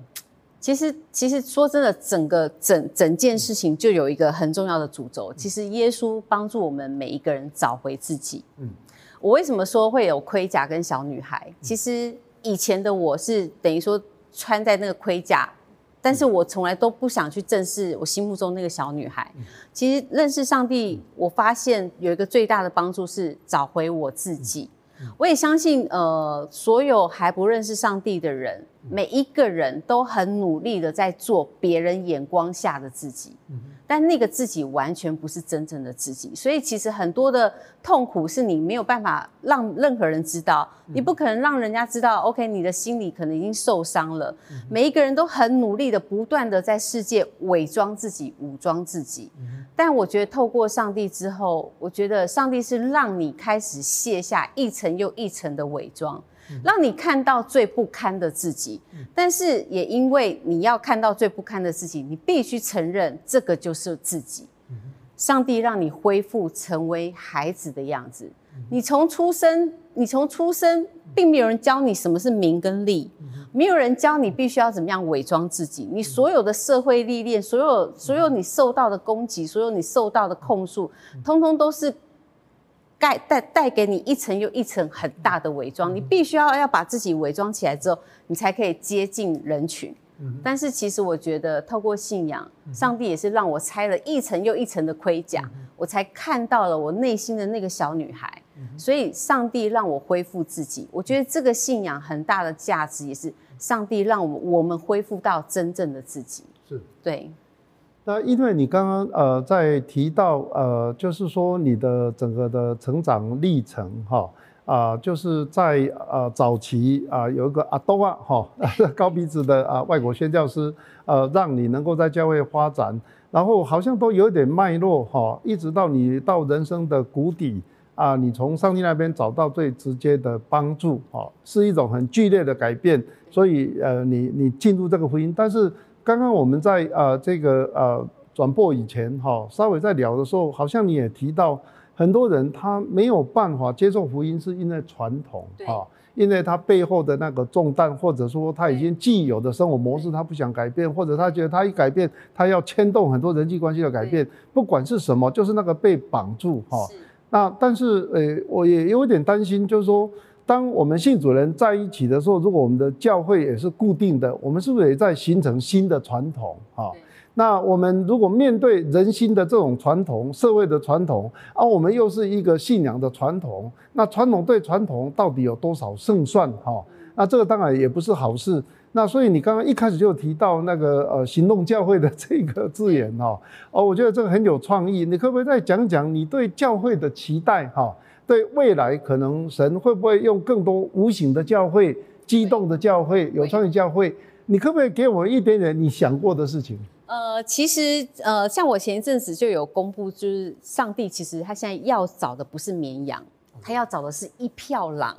其实，其实说真的，整个整整件事情就有一个很重要的主轴。其实耶稣帮助我们每一个人找回自己。嗯，我为什么说会有盔甲跟小女孩？其实以前的我是等于说穿在那个盔甲，但是我从来都不想去正视我心目中那个小女孩。其实认识上帝，我发现有一个最大的帮助是找回我自己。我也相信，呃，所有还不认识上帝的人。每一个人都很努力的在做别人眼光下的自己，但那个自己完全不是真正的自己。所以其实很多的痛苦是你没有办法让任何人知道，你不可能让人家知道。OK，你的心里可能已经受伤了。每一个人都很努力的，不断的在世界伪装自己、武装自己。但我觉得透过上帝之后，我觉得上帝是让你开始卸下一层又一层的伪装。让你看到最不堪的自己，但是也因为你要看到最不堪的自己，你必须承认这个就是自己。上帝让你恢复成为孩子的样子。你从出生，你从出生，并没有人教你什么是名跟利，没有人教你必须要怎么样伪装自己。你所有的社会历练，所有所有你受到的攻击，所有你受到的控诉，通通都是。盖带带给你一层又一层很大的伪装，你必须要要把自己伪装起来之后，你才可以接近人群。但是其实我觉得，透过信仰，上帝也是让我拆了一层又一层的盔甲，我才看到了我内心的那个小女孩。所以，上帝让我恢复自己。我觉得这个信仰很大的价值，也是上帝让我们我们恢复到真正的自己。是对。那因为你刚刚呃在提到呃，就是说你的整个的成长历程哈啊，就是在呃早期啊有一个阿多啊哈 高鼻子的啊外国宣教师呃，让你能够在教会发展，然后好像都有一点脉络哈，一直到你到人生的谷底啊，你从上帝那边找到最直接的帮助哈，是一种很剧烈的改变，所以呃你你进入这个福音，但是。刚刚我们在呃这个呃转播以前哈，稍微在聊的时候，好像你也提到很多人他没有办法接受福音，是因为传统哈，因为他背后的那个重担，或者说他已经既有的生活模式他不想改变，或者他觉得他一改变，他要牵动很多人际关系的改变，不管是什么，就是那个被绑住哈。那但是呃，我也有点担心，就是说。当我们信主人在一起的时候，如果我们的教会也是固定的，我们是不是也在形成新的传统啊？那我们如果面对人心的这种传统、社会的传统，而我们又是一个信仰的传统，那传统对传统到底有多少胜算？哈，那这个当然也不是好事。那所以你刚刚一开始就提到那个呃行动教会的这个字眼哈，哦，我觉得这个很有创意。你可不可以再讲讲你对教会的期待？哈？对未来可能神会不会用更多无形的教会、激动的教会、有创意教会？你可不可以给我一点点你想过的事情？呃，其实呃，像我前一阵子就有公布，就是上帝其实他现在要找的不是绵羊，他要找的是一票狼。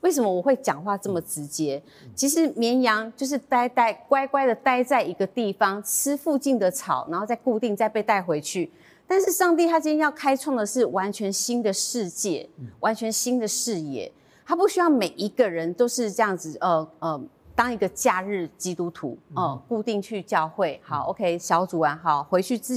为什么我会讲话这么直接？其实绵羊就是呆呆乖乖的待在一个地方，吃附近的草，然后再固定再被带回去。但是上帝他今天要开创的是完全新的世界，完全新的视野。他不需要每一个人都是这样子，呃呃，当一个假日基督徒哦，固定去教会，好，OK，小组完好，回去自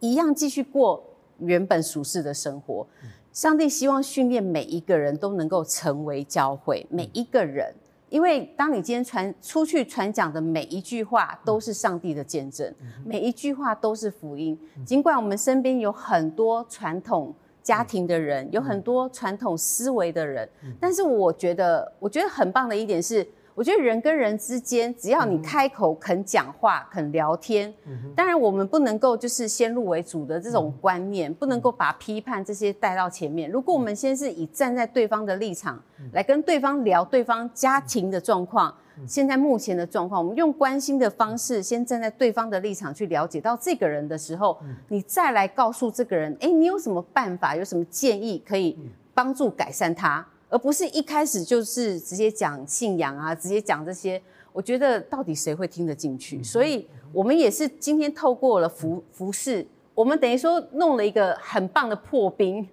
一样继续过原本属世的生活。上帝希望训练每一个人都能够成为教会，每一个人，因为当你今天传出去传讲的每一句话都是上帝的见证，每一句话都是福音。尽管我们身边有很多传统家庭的人，有很多传统思维的人，但是我觉得，我觉得很棒的一点是。我觉得人跟人之间，只要你开口肯讲话、肯聊天，当然我们不能够就是先入为主的这种观念，不能够把批判这些带到前面。如果我们先是以站在对方的立场来跟对方聊对方家庭的状况，现在目前的状况，我们用关心的方式先站在对方的立场去了解到这个人的时候，你再来告诉这个人，哎，你有什么办法，有什么建议可以帮助改善他。而不是一开始就是直接讲信仰啊，直接讲这些，我觉得到底谁会听得进去？所以，我们也是今天透过了服服饰，我们等于说弄了一个很棒的破冰，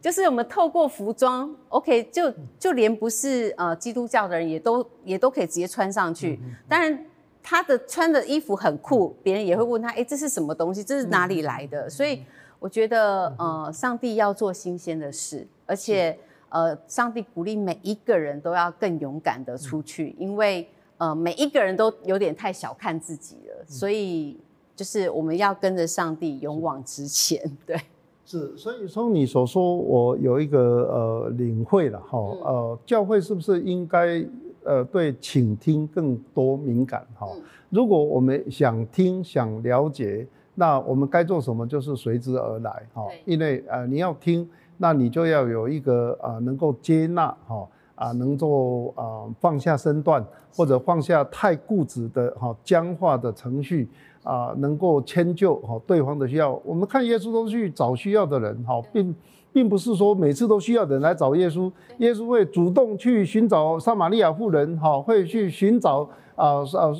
就是我们透过服装，OK，就就连不是呃基督教的人也都也都可以直接穿上去。当然，他的穿的衣服很酷，别人也会问他，哎，这是什么东西？这是哪里来的？所以，我觉得呃，上帝要做新鲜的事，而且。呃，上帝鼓励每一个人都要更勇敢的出去，因为呃，每一个人都有点太小看自己了，所以就是我们要跟着上帝勇往直前。对，是，所以从你所说，我有一个呃领会了哈，呃，教会是不是应该呃对倾听更多敏感哈？如果我们想听想了解，那我们该做什么就是随之而来哈，因为呃你要听。那你就要有一个啊，能够接纳哈啊，能够啊放下身段，或者放下太固执的哈僵化的程序啊，能够迁就哈对方的需要。我们看耶稣都去找需要的人哈，并并不是说每次都需要人来找耶稣，耶稣会主动去寻找撒玛利亚妇人哈，会去寻找。啊啊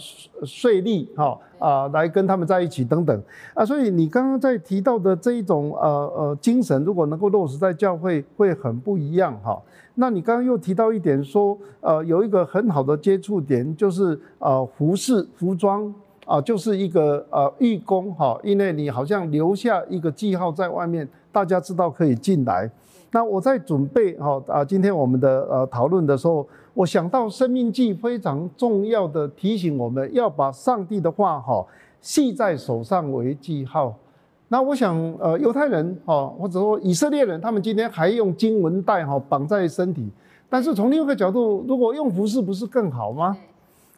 税利哈啊来跟他们在一起等等啊，所以你刚刚在提到的这一种呃呃精神，如果能够落实在教会，会很不一样哈。那你刚刚又提到一点说，呃有一个很好的接触点，就是呃服饰服装啊，就是一个呃义工哈，因为你好像留下一个记号在外面，大家知道可以进来。那我在准备哈啊，今天我们的呃讨论的时候，我想到《生命记》非常重要的提醒，我们要把上帝的话哈系在手上为记号。那我想呃，犹太人哈或者说以色列人，他们今天还用经文带哈绑在身体，但是从另一个角度，如果用服饰，不是更好吗？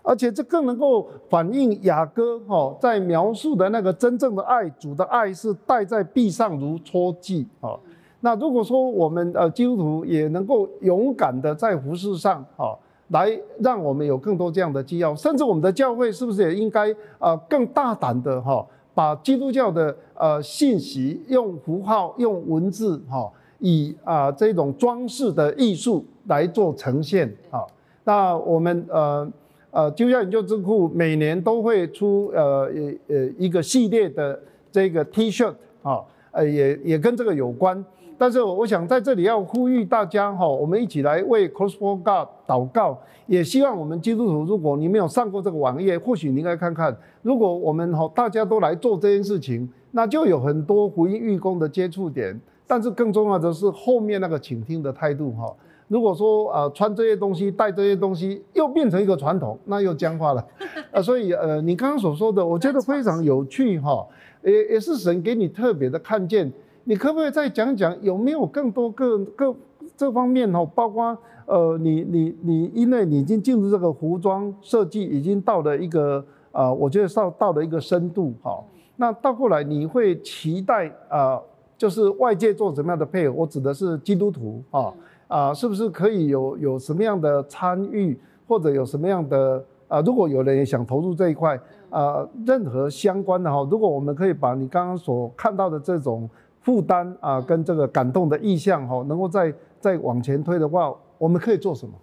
而且这更能够反映雅歌哈在描述的那个真正的爱，主的爱是戴在臂上如戳记啊。那如果说我们呃基督徒也能够勇敢的在服饰上啊，来让我们有更多这样的机要，甚至我们的教会是不是也应该呃更大胆的哈，把基督教的呃信息用符号、用文字哈，以啊这种装饰的艺术来做呈现啊？那我们呃呃基督教研究智库每年都会出呃呃一个系列的这个 T 恤啊，呃也也跟这个有关。但是我想在这里要呼吁大家哈，我们一起来为 Cross for God 祷告，也希望我们基督徒，如果你没有上过这个网页，或许你应该看看。如果我们哈大家都来做这件事情，那就有很多福音预工的接触点。但是更重要的是后面那个倾听的态度哈。如果说呃穿这些东西、带这些东西又变成一个传统，那又僵化了。呃，所以呃你刚刚所说的，我觉得非常有趣哈，也也是神给你特别的看见。你可不可以再讲讲有没有更多各各这方面哦？包括呃，你你你，因为你已经进入这个服装设计，已经到了一个呃，我觉得到到了一个深度哈。那到后来你会期待啊，就是外界做什么样的配合？我指的是基督徒啊啊，是不是可以有有什么样的参与，或者有什么样的啊？如果有人也想投入这一块啊，任何相关的哈，如果我们可以把你刚刚所看到的这种。负担啊，跟这个感动的意向哈，能够再再往前推的话，我们可以做什么？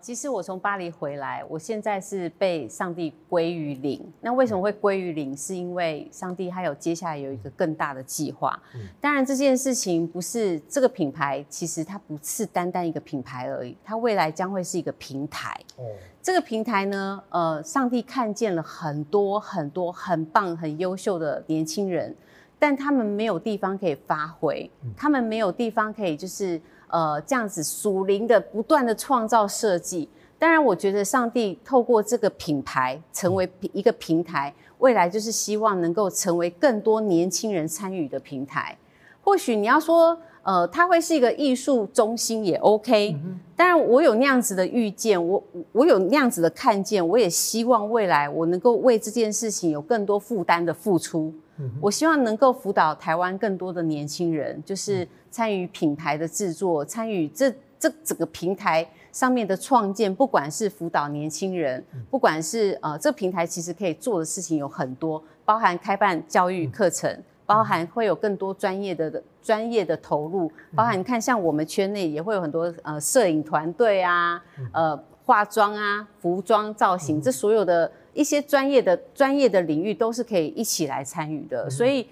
呃，其实我从巴黎回来，我现在是被上帝归于零。那为什么会归于零？是因为上帝还有接下来有一个更大的计划。当然这件事情不是这个品牌，其实它不是单单一个品牌而已，它未来将会是一个平台。哦，这个平台呢，呃，上帝看见了很多很多很棒、很优秀的年轻人，但他们没有地方可以发挥，他们没有地方可以就是。呃，这样子属灵的不断的创造设计，当然，我觉得上帝透过这个品牌成为一个平台，未来就是希望能够成为更多年轻人参与的平台。或许你要说，呃，它会是一个艺术中心也 OK。当然，我有那样子的预见，我我有那样子的看见，我也希望未来我能够为这件事情有更多负担的付出。我希望能够辅导台湾更多的年轻人，就是参与品牌的制作，参与这这整个平台上面的创建。不管是辅导年轻人，不管是呃，这平台其实可以做的事情有很多，包含开办教育课程，包含会有更多专业的专业的投入，包含你看像我们圈内也会有很多呃摄影团队啊，呃化妆啊，服装造型，这所有的。一些专业的专业的领域都是可以一起来参与的，所以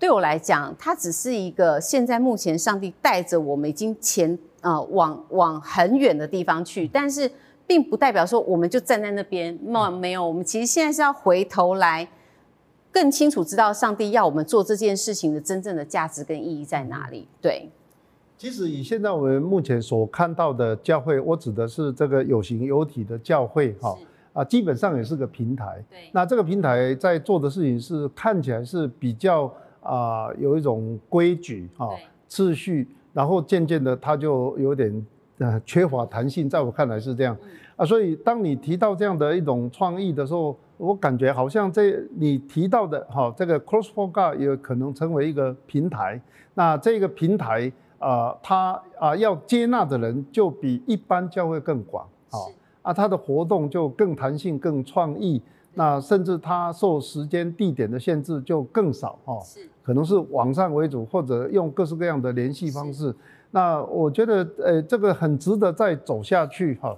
对我来讲，它只是一个现在目前上帝带着我们已经前呃往往很远的地方去，但是并不代表说我们就站在那边，那没有，我们其实现在是要回头来更清楚知道上帝要我们做这件事情的真正的价值跟意义在哪里。对，其实以现在我们目前所看到的教会，我指的是这个有形有体的教会，哈。啊，基本上也是个平台。对，那这个平台在做的事情是看起来是比较啊有一种规矩啊秩序，然后渐渐的它就有点呃缺乏弹性，在我看来是这样。啊，所以当你提到这样的一种创意的时候，我感觉好像这你提到的哈这个 Cross for God 也可能成为一个平台。那这个平台啊，它啊要接纳的人就比一般教会更广啊。啊，它的活动就更弹性、更创意，那甚至它受时间、地点的限制就更少哦，是，可能是网上为主，或者用各式各样的联系方式。那我觉得，呃，这个很值得再走下去哈。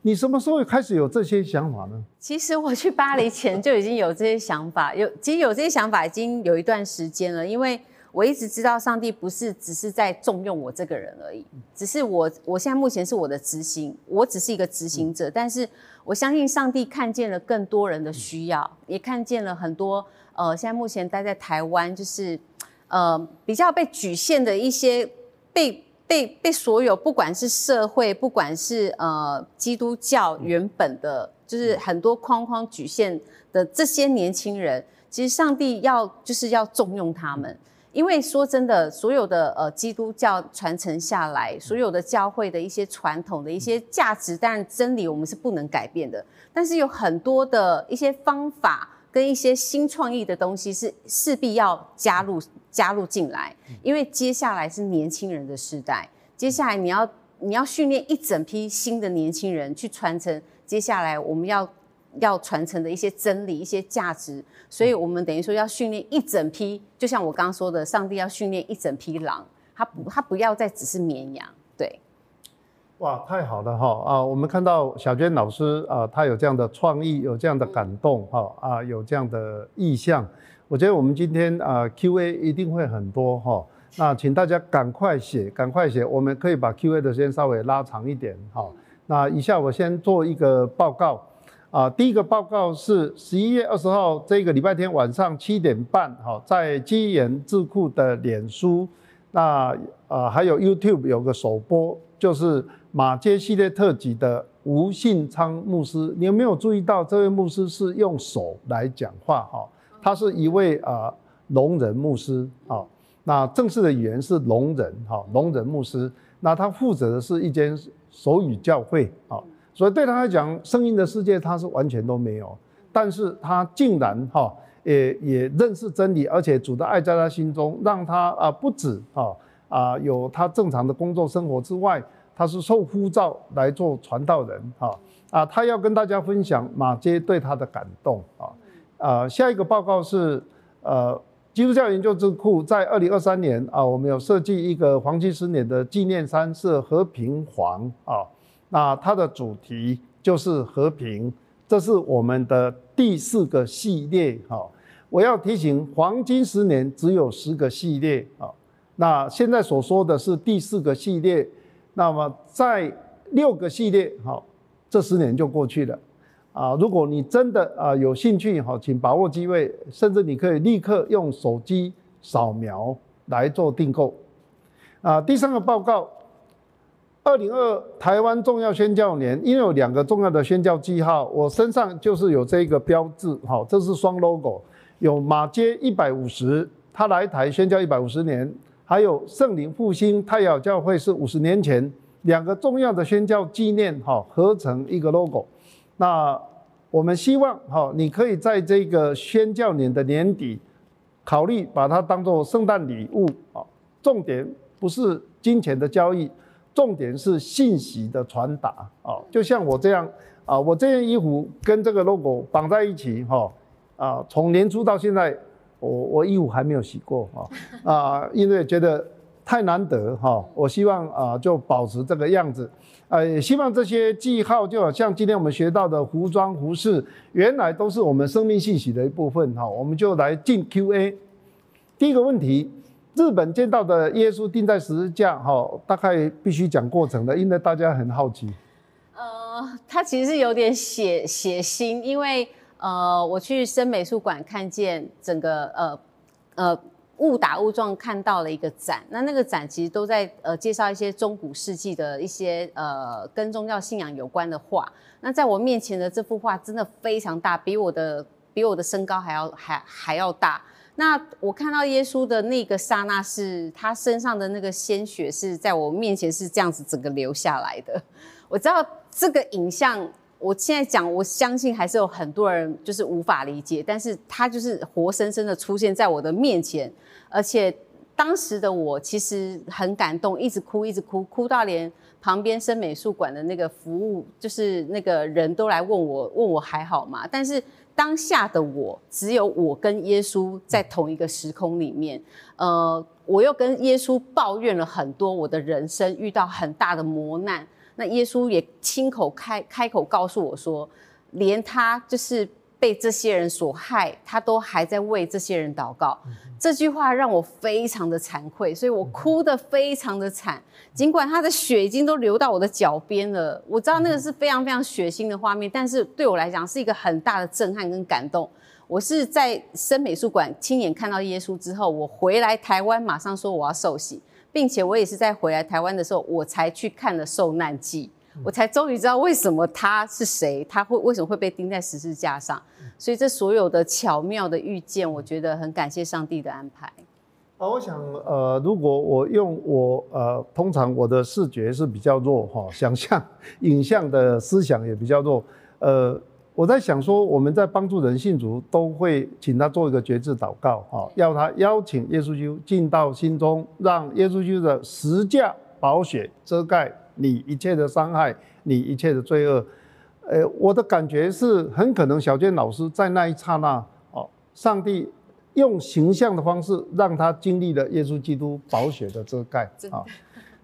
你什么时候开始有这些想法呢？其实我去巴黎前就已经有这些想法，有其实有这些想法已经有一段时间了，因为。我一直知道上帝不是只是在重用我这个人而已，只是我我现在目前是我的执行，我只是一个执行者，但是我相信上帝看见了更多人的需要，也看见了很多呃，现在目前待在台湾就是呃比较被局限的一些被被被所有不管是社会不管是呃基督教原本的，就是很多框框局限的这些年轻人，其实上帝要就是要重用他们。因为说真的，所有的呃基督教传承下来，所有的教会的一些传统的一些价值，当然真理我们是不能改变的。但是有很多的一些方法跟一些新创意的东西是势必要加入加入进来。因为接下来是年轻人的时代，接下来你要你要训练一整批新的年轻人去传承。接下来我们要。要传承的一些真理、一些价值，所以我们等于说要训练一整批，就像我刚刚说的，上帝要训练一整批狼，他不，他不要再只是绵羊，对。哇，太好了哈啊！我们看到小娟老师啊，他有这样的创意，有这样的感动哈啊，有这样的意向。我觉得我们今天啊，Q&A 一定会很多哈。那请大家赶快写，赶快写，我们可以把 Q&A 的时间稍微拉长一点哈。那以下我先做一个报告。啊，第一个报告是十一月二十号这个礼拜天晚上七点半，哈，在基研智库的脸书，那啊还有 YouTube 有个首播，就是马街系列特辑的吴信昌牧师。你有没有注意到这位牧师是用手来讲话？哈，他是一位啊聋人牧师，啊，那正式的语言是聋人，哈，聋人牧师。那他负责的是一间手语教会，啊。所以对他来讲，声音的世界他是完全都没有，但是他竟然哈也也认识真理，而且主的爱在他心中，让他啊不止啊啊有他正常的工作生活之外，他是受呼召来做传道人哈啊，他要跟大家分享马街对他的感动啊啊，下一个报告是呃基督教研究智库在二零二三年啊，我们有设计一个黄金十年的纪念衫，是和平黄啊。那它的主题就是和平，这是我们的第四个系列哈。我要提醒，黄金十年只有十个系列啊，那现在所说的是第四个系列，那么在六个系列好，这十年就过去了啊。如果你真的啊有兴趣好，请把握机会，甚至你可以立刻用手机扫描来做订购啊。第三个报告。二零二台湾重要宣教年，因为有两个重要的宣教记号，我身上就是有这个标志，好，这是双 logo，有马街一百五十，他来台宣教一百五十年，还有圣灵复兴太阳教会是五十年前，两个重要的宣教纪念，哈，合成一个 logo。那我们希望，哈，你可以在这个宣教年的年底，考虑把它当做圣诞礼物，啊，重点不是金钱的交易。重点是信息的传达啊，就像我这样啊，我这件衣服跟这个 logo 绑在一起哈啊，从年初到现在，我我衣服还没有洗过啊啊，因为觉得太难得哈，我希望啊就保持这个样子，呃，希望这些记号就好像今天我们学到的服装服饰，原来都是我们生命信息的一部分哈，我们就来进 Q&A，第一个问题。日本见到的耶稣钉在十字架，哈，大概必须讲过程的，因为大家很好奇。呃，他其实是有点血血腥，因为呃，我去深美术馆看见整个呃呃误打误撞看到了一个展，那那个展其实都在呃介绍一些中古世纪的一些呃跟宗教信仰有关的画。那在我面前的这幅画真的非常大，比我的比我的身高还要还还要大。那我看到耶稣的那个刹那，是他身上的那个鲜血是在我面前是这样子整个流下来的。我知道这个影像，我现在讲，我相信还是有很多人就是无法理解，但是他就是活生生的出现在我的面前，而且当时的我其实很感动，一直哭，一直哭，哭到连旁边生美术馆的那个服务就是那个人都来问我，问我还好吗？但是。当下的我，只有我跟耶稣在同一个时空里面。呃，我又跟耶稣抱怨了很多我的人生遇到很大的磨难。那耶稣也亲口开开口告诉我说，连他就是。被这些人所害，他都还在为这些人祷告。这句话让我非常的惭愧，所以我哭得非常的惨。尽管他的血已经都流到我的脚边了，我知道那个是非常非常血腥的画面，但是对我来讲是一个很大的震撼跟感动。我是在深美术馆亲眼看到耶稣之后，我回来台湾马上说我要受洗，并且我也是在回来台湾的时候，我才去看了受难记。我才终于知道为什么他是谁，他会为什么会被钉在十字架上。所以这所有的巧妙的遇见，我觉得很感谢上帝的安排。啊，我想，呃，如果我用我呃，通常我的视觉是比较弱哈，想象影像的思想也比较弱。呃，我在想说，我们在帮助人信主，都会请他做一个觉知祷告哈，要他邀请耶稣基督进到心中，让耶稣基督的十架宝血遮盖。你一切的伤害，你一切的罪恶，呃，我的感觉是很可能小娟老师在那一刹那，哦，上帝用形象的方式让他经历了耶稣基督宝血的遮盖啊。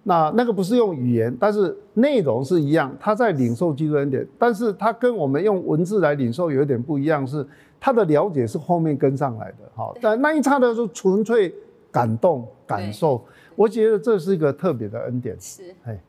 那那个不是用语言，但是内容是一样，他在领受基督恩典，但是他跟我们用文字来领受有一点不一样，是他的了解是后面跟上来的，好。但那一刹那就纯粹感动感受，我觉得这是一个特别的恩典，是，哎。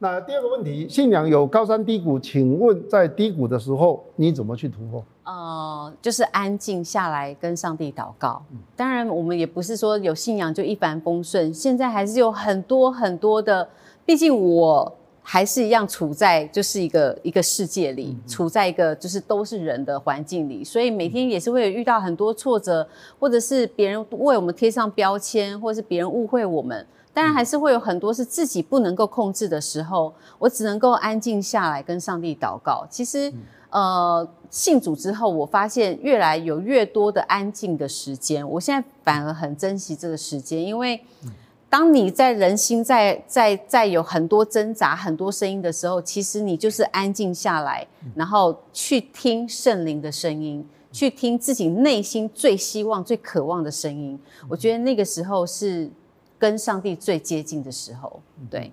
那第二个问题，信仰有高山低谷，请问在低谷的时候你怎么去突破？呃，就是安静下来跟上帝祷告。当然，我们也不是说有信仰就一帆风顺，现在还是有很多很多的。毕竟我还是一样处在就是一个一个世界里，处在一个就是都是人的环境里，所以每天也是会遇到很多挫折，或者是别人为我们贴上标签，或者是别人误会我们。当然还是会有很多是自己不能够控制的时候，我只能够安静下来跟上帝祷告。其实，呃，信主之后，我发现越来有越多的安静的时间。我现在反而很珍惜这个时间，因为当你在人心在在在有很多挣扎、很多声音的时候，其实你就是安静下来，然后去听圣灵的声音，去听自己内心最希望、最渴望的声音。我觉得那个时候是。跟上帝最接近的时候，对，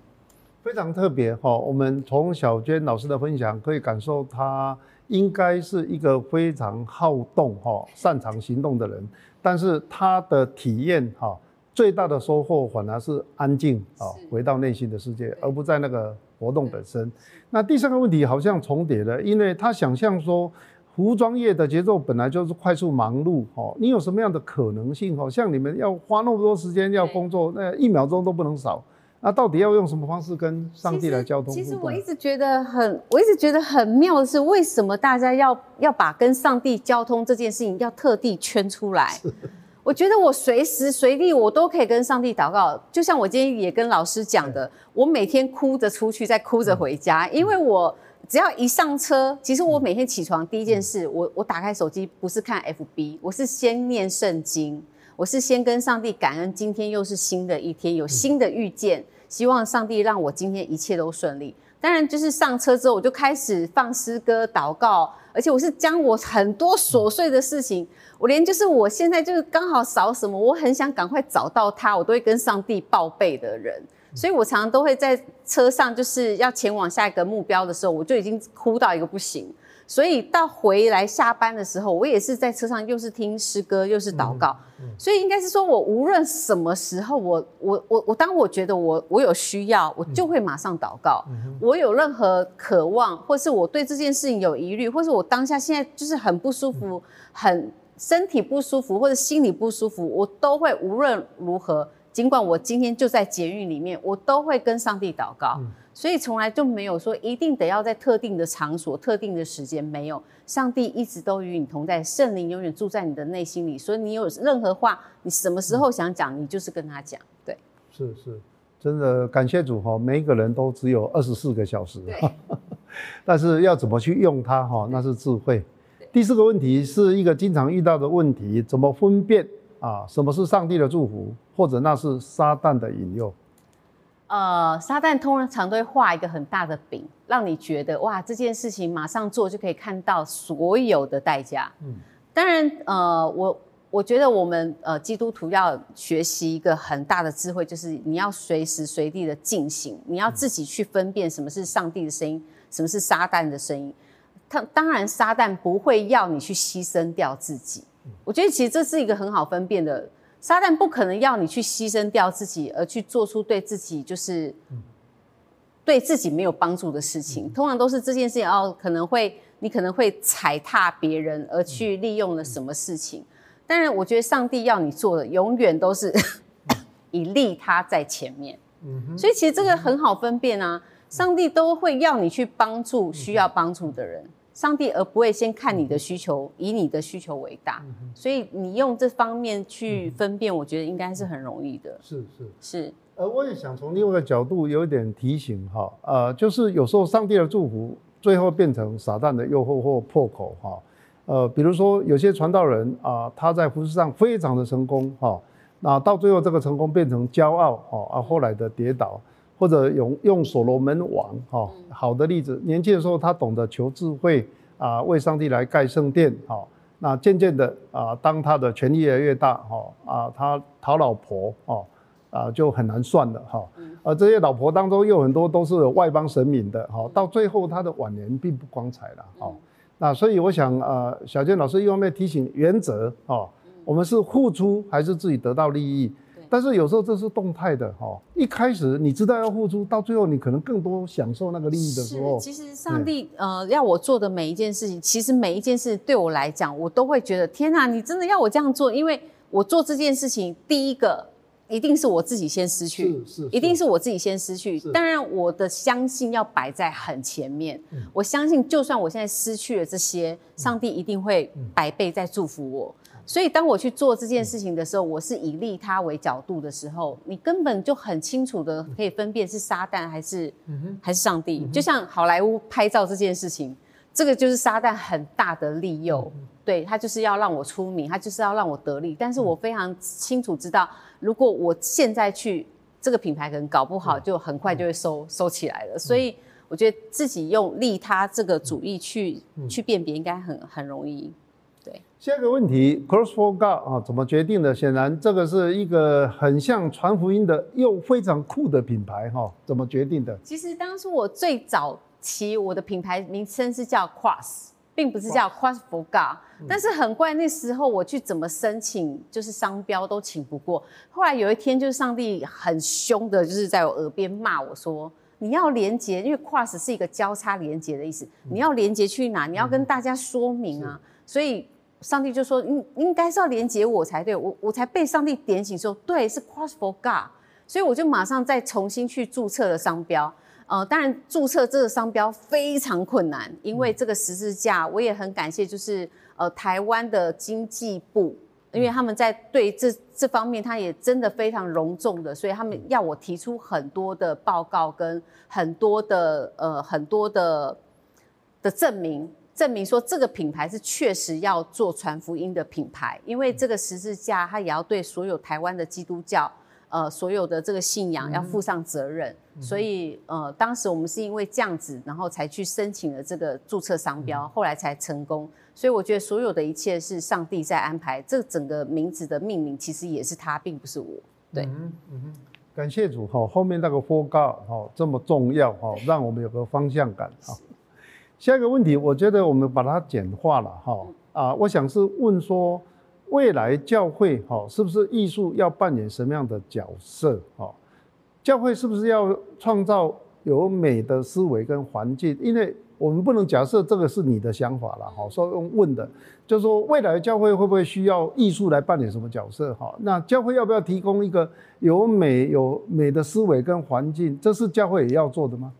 非常特别哈。我们从小娟老师的分享可以感受，他应该是一个非常好动哈、擅长行动的人。但是他的体验哈，最大的收获反而是安静啊，回到内心的世界，而不在那个活动本身。那第三个问题好像重叠了，因为他想象说。服装业的节奏本来就是快速忙碌，哦，你有什么样的可能性？哦，像你们要花那么多时间要工作，那一秒钟都不能少。那到底要用什么方式跟上帝来交通？其实我一直觉得很，我一直觉得很妙的是，为什么大家要要把跟上帝交通这件事情要特地圈出来？我觉得我随时随地我都可以跟上帝祷告，就像我今天也跟老师讲的，我每天哭着出去，再哭着回家，因为我。只要一上车，其实我每天起床第一件事，我我打开手机不是看 FB，我是先念圣经，我是先跟上帝感恩，今天又是新的一天，有新的遇见，希望上帝让我今天一切都顺利。当然，就是上车之后我就开始放诗歌祷告，而且我是将我很多琐碎的事情，我连就是我现在就是刚好少什么，我很想赶快找到他，我都会跟上帝报备的人。所以我常常都会在车上，就是要前往下一个目标的时候，我就已经哭到一个不行。所以到回来下班的时候，我也是在车上，又是听诗歌，又是祷告。所以应该是说，我无论什么时候，我我我我，当我觉得我我有需要，我就会马上祷告。我有任何渴望，或是我对这件事情有疑虑，或是我当下现在就是很不舒服，很身体不舒服，或者心里不舒服，我都会无论如何。尽管我今天就在监狱里面，我都会跟上帝祷告，所以从来就没有说一定得要在特定的场所、特定的时间，没有。上帝一直都与你同在，圣灵永远住在你的内心里，所以你有任何话，你什么时候想讲，你就是跟他讲。对，是是，真的感谢主哈，每一个人都只有二十四个小时，但是要怎么去用它哈，那是智慧。第四个问题是一个经常遇到的问题，怎么分辨？啊，什么是上帝的祝福，或者那是撒旦的引诱？呃，撒旦通常都会画一个很大的饼，让你觉得哇，这件事情马上做就可以看到所有的代价。嗯，当然，呃，我我觉得我们呃基督徒要学习一个很大的智慧，就是你要随时随地的进行，你要自己去分辨什么是上帝的声音，什么是撒旦的声音。他当然，撒旦不会要你去牺牲掉自己。我觉得其实这是一个很好分辨的，撒旦不可能要你去牺牲掉自己，而去做出对自己就是对自己没有帮助的事情。通常都是这件事情哦，可能会你可能会踩踏别人，而去利用了什么事情。当然，我觉得上帝要你做的永远都是 以利他在前面。所以其实这个很好分辨啊，上帝都会要你去帮助需要帮助的人。上帝而不会先看你的需求，以你的需求为大，所以你用这方面去分辨，我觉得应该是很容易的。是是是。呃，我也想从另外一个角度有一点提醒哈，呃，就是有时候上帝的祝福最后变成撒旦的诱惑或破口哈。呃，比如说有些传道人啊，他在服饰上非常的成功哈，那到最后这个成功变成骄傲哈，而后来的跌倒。或者用用所罗门王哈好的例子，年轻的时候他懂得求智慧啊，为上帝来盖圣殿哈。那渐渐的啊，当他的权力越来越大哈啊，他讨老婆哦啊就很难算了哈。而这些老婆当中又很多都是外邦神明的哈，到最后他的晚年并不光彩了哈。那所以我想啊，小健老师一方面提醒原则哦，我们是付出还是自己得到利益？但是有时候这是动态的哈，一开始你知道要付出，到最后你可能更多享受那个利益的时候。其实上帝呃要我做的每一件事情，其实每一件事对我来讲，我都会觉得天哪，你真的要我这样做？因为我做这件事情，第一个一定是我自己先失去，是是，一定是我自己先失去。当然我的相信要摆在很前面，我相信就算我现在失去了这些，上帝一定会百倍在祝福我。所以，当我去做这件事情的时候，我是以利他为角度的时候，你根本就很清楚的可以分辨是撒旦还是还是上帝。就像好莱坞拍照这件事情，这个就是撒旦很大的利诱，对他就是要让我出名，他就是要让我得利。但是我非常清楚知道，如果我现在去这个品牌，可能搞不好就很快就会收收起来了。所以，我觉得自己用利他这个主义去去辨别，应该很很容易。对。下一个问题，Cross for God 啊，怎么决定的？显然这个是一个很像传福音的又非常酷的品牌哈，怎么决定的？其实当初我最早期我的品牌名称是叫 Cross。并不是叫 Cross for God，但是很怪，那时候我去怎么申请，就是商标都请不过。后来有一天，就是上帝很凶的，就是在我耳边骂我说：“你要连接，因为 Cross 是一个交叉连接的意思，你要连接去哪？你要跟大家说明啊。”所以上帝就说：“应应该是要连接我才对。”我我才被上帝点醒说：“对，是 Cross for God。”所以我就马上再重新去注册了商标。呃，当然注册这个商标非常困难，因为这个十字架，我也很感谢，就是呃台湾的经济部，因为他们在对这这方面，他也真的非常隆重的，所以他们要我提出很多的报告跟很多的呃很多的的证明，证明说这个品牌是确实要做传福音的品牌，因为这个十字架，它也要对所有台湾的基督教。呃，所有的这个信仰要负上责任，所以呃，当时我们是因为这样子，然后才去申请了这个注册商标，后来才成功。所以我觉得所有的一切是上帝在安排，这整个名字的命名其实也是他，并不是我。对，嗯嗯，感谢主哈，后面那个 for God 哈这么重要哈，让我们有个方向感哈。下一个问题，我觉得我们把它简化了哈啊，我想是问说。未来教会哈是不是艺术要扮演什么样的角色哈？教会是不是要创造有美的思维跟环境？因为我们不能假设这个是你的想法了哈，所以用问的，就是说未来教会会不会需要艺术来扮演什么角色哈？那教会要不要提供一个有美有美的思维跟环境？这是教会也要做的吗？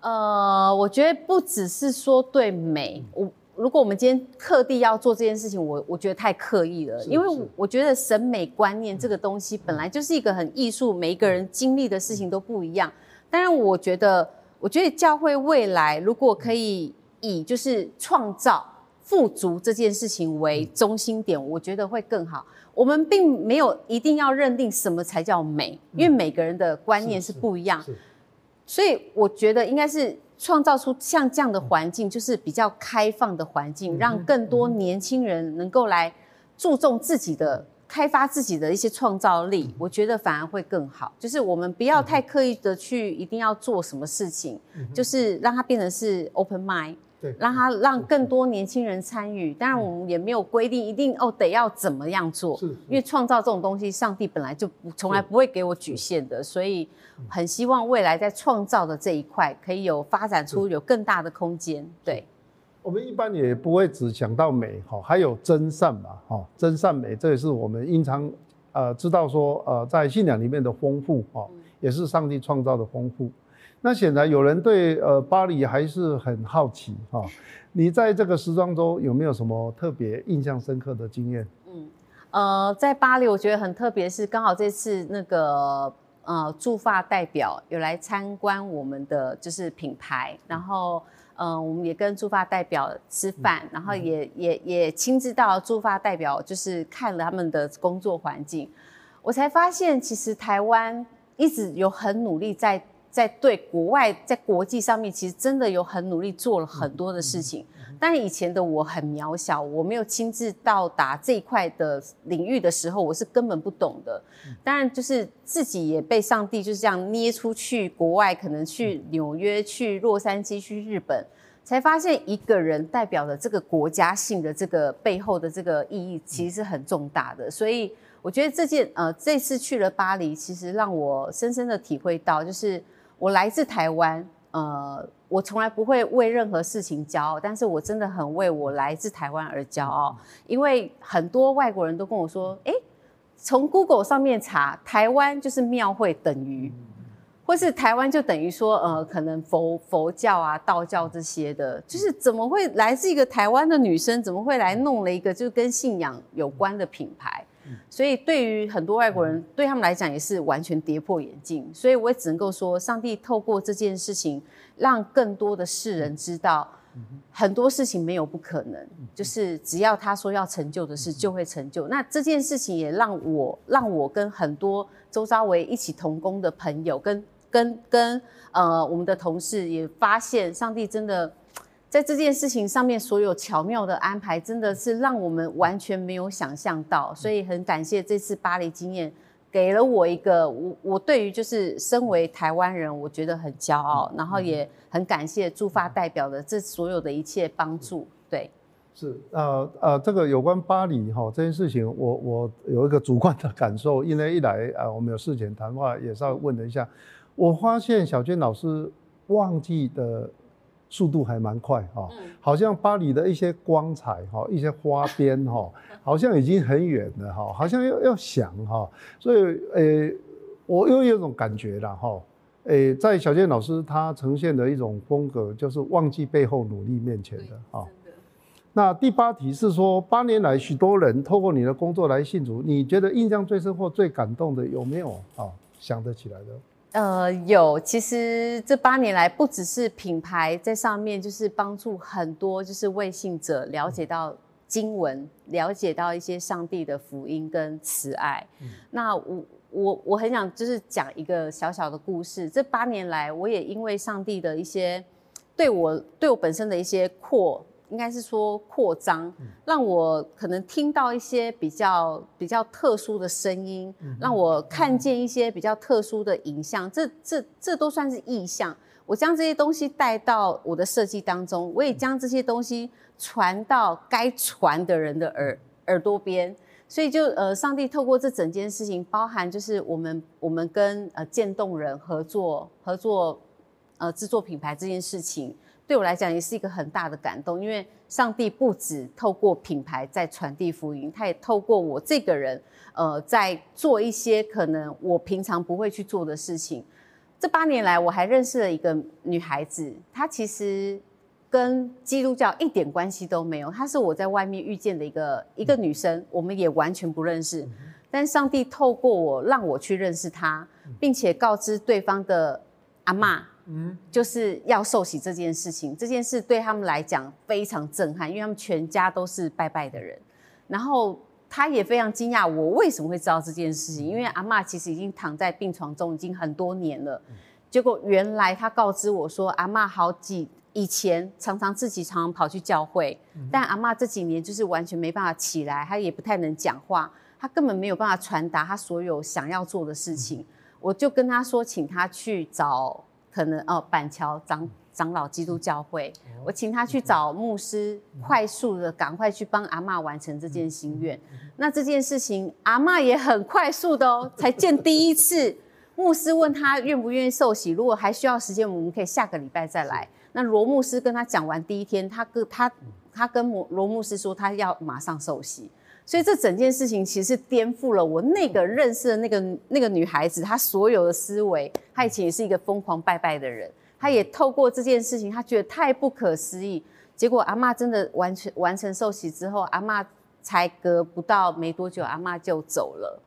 呃，我觉得不只是说对美，我。如果我们今天刻地要做这件事情，我我觉得太刻意了，因为我觉得审美观念这个东西本来就是一个很艺术，每一个人经历的事情都不一样。当然，我觉得，我觉得教会未来如果可以以就是创造富足这件事情为中心点，我觉得会更好。我们并没有一定要认定什么才叫美，因为每个人的观念是不一样，所以我觉得应该是。创造出像这样的环境，就是比较开放的环境，让更多年轻人能够来注重自己的开发自己的一些创造力。我觉得反而会更好。就是我们不要太刻意的去一定要做什么事情，就是让它变成是 open mind。让他让更多年轻人参与，当然我们也没有规定一定哦得要怎么样做，是因为创造这种东西，上帝本来就不从来不会给我局限的，所以很希望未来在创造的这一块可以有发展出有更大的空间。对，我们一般也不会只想到美哈，还有真善嘛哈，真善美这也是我们经常呃知道说呃在信仰里面的丰富哈，也是上帝创造的丰富。那显然有人对呃巴黎还是很好奇哈，你在这个时装周有没有什么特别印象深刻的经验？嗯，呃，在巴黎我觉得很特别，是刚好这次那个呃驻法代表有来参观我们的就是品牌，然后嗯我们也跟驻发代表吃饭，然后也也也亲自到驻发代表就是看了他们的工作环境，我才发现其实台湾一直有很努力在。在对国外，在国际上面，其实真的有很努力做了很多的事情。但以前的我很渺小，我没有亲自到达这一块的领域的时候，我是根本不懂的。当然，就是自己也被上帝就是这样捏出去国外，可能去纽约、去洛杉矶、去日本，才发现一个人代表的这个国家性的这个背后的这个意义，其实是很重大的。所以，我觉得这件呃，这次去了巴黎，其实让我深深的体会到，就是。我来自台湾，呃，我从来不会为任何事情骄傲，但是我真的很为我来自台湾而骄傲，因为很多外国人都跟我说，哎，从 Google 上面查，台湾就是庙会等于，或是台湾就等于说，呃，可能佛佛教啊、道教这些的，就是怎么会来自一个台湾的女生，怎么会来弄了一个就跟信仰有关的品牌？所以，对于很多外国人，对他们来讲也是完全跌破眼镜。所以，我也只能够说，上帝透过这件事情，让更多的世人知道，很多事情没有不可能，就是只要他说要成就的事，就会成就。那这件事情也让我，让我跟很多周遭为一起同工的朋友，跟跟跟呃我们的同事也发现，上帝真的。在这件事情上面所有巧妙的安排，真的是让我们完全没有想象到，所以很感谢这次巴黎经验。给了我一个我我对于就是身为台湾人，我觉得很骄傲，然后也很感谢驻法代表的这所有的一切帮助。对，是呃呃，这个有关巴黎哈这件事情，我我有一个主观的感受，因为一来啊，我们有事前谈话，也稍微问了一下，我发现小娟老师忘记的。速度还蛮快哈，好像巴黎的一些光彩哈，一些花边哈，好像已经很远了哈，好像要要想哈，所以呃，我又有种感觉了哈，诶，在小健老师他呈现的一种风格，就是忘记背后努力面前的哈。那第八题是说，八年来许多人透过你的工作来信主，你觉得印象最深或最感动的有没有啊？想得起来的？呃，有，其实这八年来，不只是品牌在上面，就是帮助很多就是未信者了解到经文，了解到一些上帝的福音跟慈爱。那我我我很想就是讲一个小小的故事。这八年来，我也因为上帝的一些对我对我本身的一些扩。应该是说扩张，让我可能听到一些比较比较特殊的声音，让我看见一些比较特殊的影像，这这这都算是意象。我将这些东西带到我的设计当中，我也将这些东西传到该传的人的耳耳朵边。所以就呃，上帝透过这整件事情，包含就是我们我们跟呃渐动人合作合作呃制作品牌这件事情。对我来讲也是一个很大的感动，因为上帝不止透过品牌在传递福音，他也透过我这个人，呃，在做一些可能我平常不会去做的事情。这八年来，我还认识了一个女孩子，她其实跟基督教一点关系都没有，她是我在外面遇见的一个一个女生，我们也完全不认识。但上帝透过我让我去认识她，并且告知对方的阿妈。嗯，就是要受洗这件事情，这件事对他们来讲非常震撼，因为他们全家都是拜拜的人。然后他也非常惊讶，我为什么会知道这件事情？因为阿妈其实已经躺在病床中已经很多年了。结果原来他告知我说，阿妈好几以前常常自己常常跑去教会，但阿妈这几年就是完全没办法起来，她也不太能讲话，她根本没有办法传达她所有想要做的事情。我就跟他说，请他去找。可能哦，板桥长长老基督教会，我请他去找牧师，快速的赶快去帮阿妈完成这件心愿。那这件事情，阿妈也很快速的哦，才见第一次。牧师问他愿不愿意受洗，如果还需要时间，我们可以下个礼拜再来。那罗牧师跟他讲完第一天，他跟他他跟罗罗牧师说，他要马上受洗。所以这整件事情其实颠覆了我那个认识的那个那个女孩子，她所有的思维。她以前也是一个疯狂拜拜的人，她也透过这件事情，她觉得太不可思议。结果阿妈真的完成完成受洗之后，阿妈才隔不到没多久，阿妈就走了。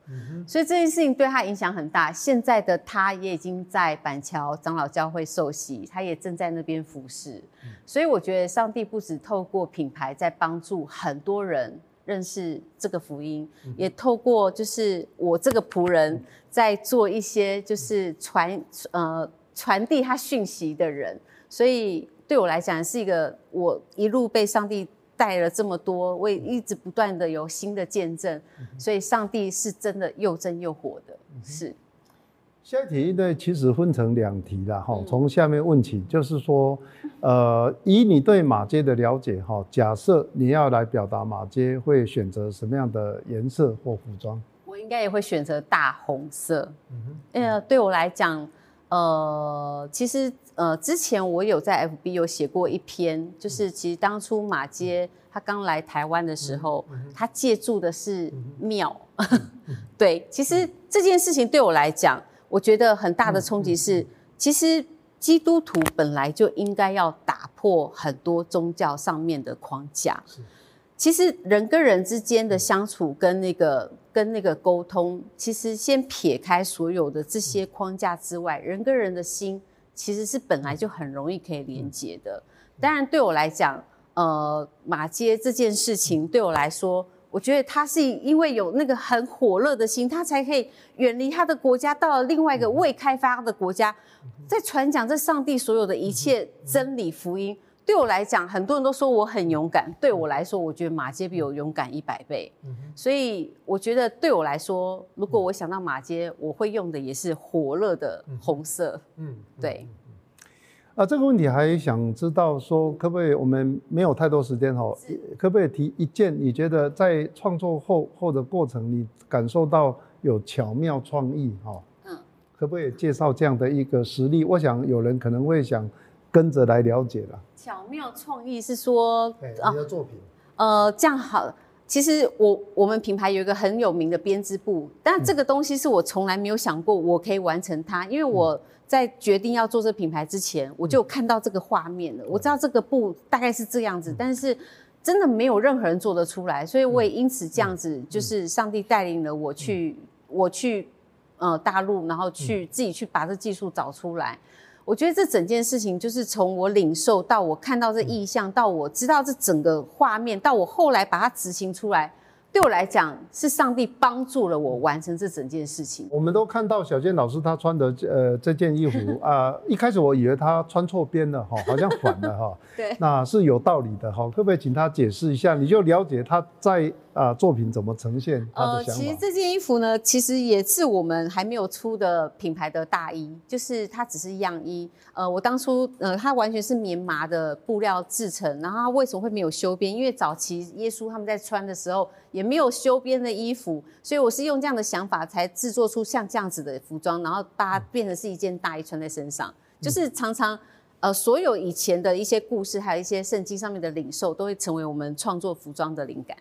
所以这件事情对她影响很大。现在的她也已经在板桥长老教会受洗，她也正在那边服侍。所以我觉得上帝不止透过品牌在帮助很多人。认识这个福音，也透过就是我这个仆人，在做一些就是传呃传递他讯息的人，所以对我来讲是一个我一路被上帝带了这么多，我也一直不断的有新的见证，所以上帝是真的又真又活的，是。下一题呢，其实分成两题了哈，从下面问起，就是说，呃，以你对马街的了解哈，假设你要来表达马街，会选择什么样的颜色或服装？我应该也会选择大红色。嗯哼，呃，对我来讲，呃，其实呃，之前我有在 FB 有写过一篇，就是其实当初马街他刚来台湾的时候，他借助的是庙。对，其实这件事情对我来讲。我觉得很大的冲击是，其实基督徒本来就应该要打破很多宗教上面的框架。其实人跟人之间的相处跟那个跟那个沟通，其实先撇开所有的这些框架之外，人跟人的心其实是本来就很容易可以连接的。当然，对我来讲，呃，马街这件事情对我来说。我觉得他是因为有那个很火热的心，他才可以远离他的国家，到了另外一个未开发的国家，在传讲这上帝所有的一切真理福音，对我来讲，很多人都说我很勇敢，对我来说，我觉得马街比我勇敢一百倍。所以我觉得对我来说，如果我想到马街，我会用的也是火热的红色。嗯，对。啊，这个问题还想知道说，可不可以？我们没有太多时间哈，可不可以提一件？你觉得在创作后后的过程，你感受到有巧妙创意哈？嗯，可不可以介绍这样的一个实例？我想有人可能会想跟着来了解了。巧妙创意是说，你的作品？呃，这样好了。其实我我们品牌有一个很有名的编织布，但这个东西是我从来没有想过我可以完成它，因为我。在决定要做这品牌之前，我就看到这个画面了。我知道这个布大概是这样子，但是真的没有任何人做得出来，所以我也因此这样子，就是上帝带领了我去，我去呃大陆，然后去自己去把这技术找出来。我觉得这整件事情就是从我领受到我看到这意象，到我知道这整个画面，到我后来把它执行出来。对我来讲，是上帝帮助了我完成这整件事情。我们都看到小健老师他穿的呃这件衣服 啊，一开始我以为他穿错边了哈，好像反了哈。对，那是有道理的哈，可不可以请他解释一下？你就了解他在。啊，作品怎么呈现？呃，其实这件衣服呢，其实也是我们还没有出的品牌的大衣，就是它只是样衣。呃，我当初呃，它完全是棉麻的布料制成，然后它为什么会没有修边？因为早期耶稣他们在穿的时候也没有修边的衣服，所以我是用这样的想法才制作出像这样子的服装，然后把它变成是一件大衣穿在身上。就是常常呃，所有以前的一些故事，还有一些圣经上面的领受，都会成为我们创作服装的灵感。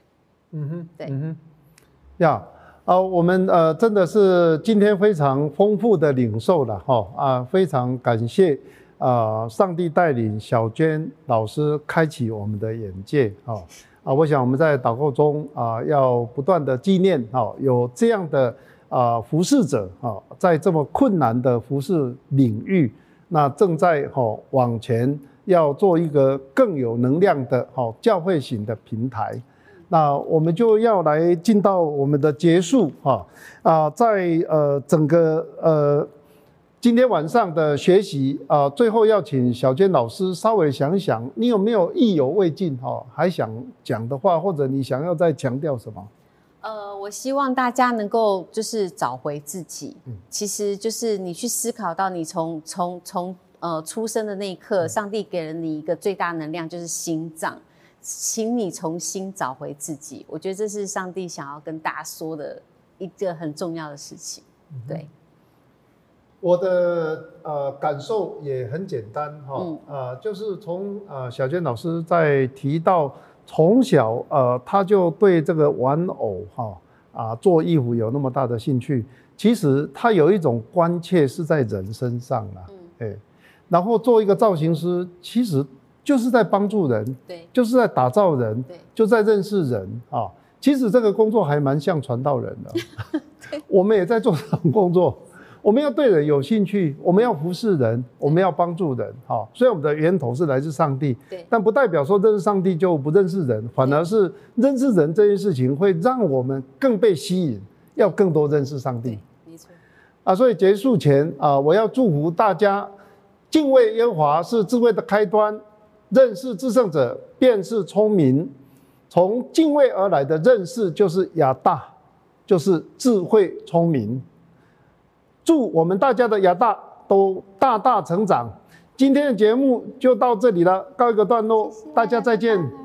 嗯哼，对，嗯哼，呀，啊，我们呃真的是今天非常丰富的领受了哈啊，非常感谢啊，上帝带领小娟老师开启我们的眼界啊啊，我想我们在祷告中啊要不断的纪念啊，有这样的啊服侍者啊，在这么困难的服侍领域，那正在哈往前要做一个更有能量的哈教会型的平台。那我们就要来进到我们的结束哈啊，在呃整个呃今天晚上的学习啊，最后要请小娟老师稍微想想，你有没有意犹未尽哈，还想讲的话，或者你想要再强调什么？呃，我希望大家能够就是找回自己，嗯，其实就是你去思考到你从从从呃出生的那一刻，上帝给了你一个最大能量，就是心脏。请你重新找回自己，我觉得这是上帝想要跟大家说的一个很重要的事情。对，我的呃感受也很简单哈，啊，就是从呃小娟老师在提到从小呃他就对这个玩偶哈啊做衣服有那么大的兴趣，其实他有一种关切是在人身上了，哎，然后做一个造型师，其实。就是在帮助人，对，就是在打造人，对，就在认识人啊。其实这个工作还蛮像传道人的，我们也在做这种工作。我们要对人有兴趣，我们要服侍人，我们要帮助人。好，所以我们的源头是来自上帝，对，但不代表说认识上帝就不认识人，反而是认识人这件事情会让我们更被吸引，要更多认识上帝。没错。啊，所以结束前啊，我要祝福大家，敬畏耶和华是智慧的开端。认识至胜者便是聪明，从敬畏而来的认识就是亚大，就是智慧聪明。祝我们大家的亚大都大大成长。今天的节目就到这里了，告一个段落，大家再见。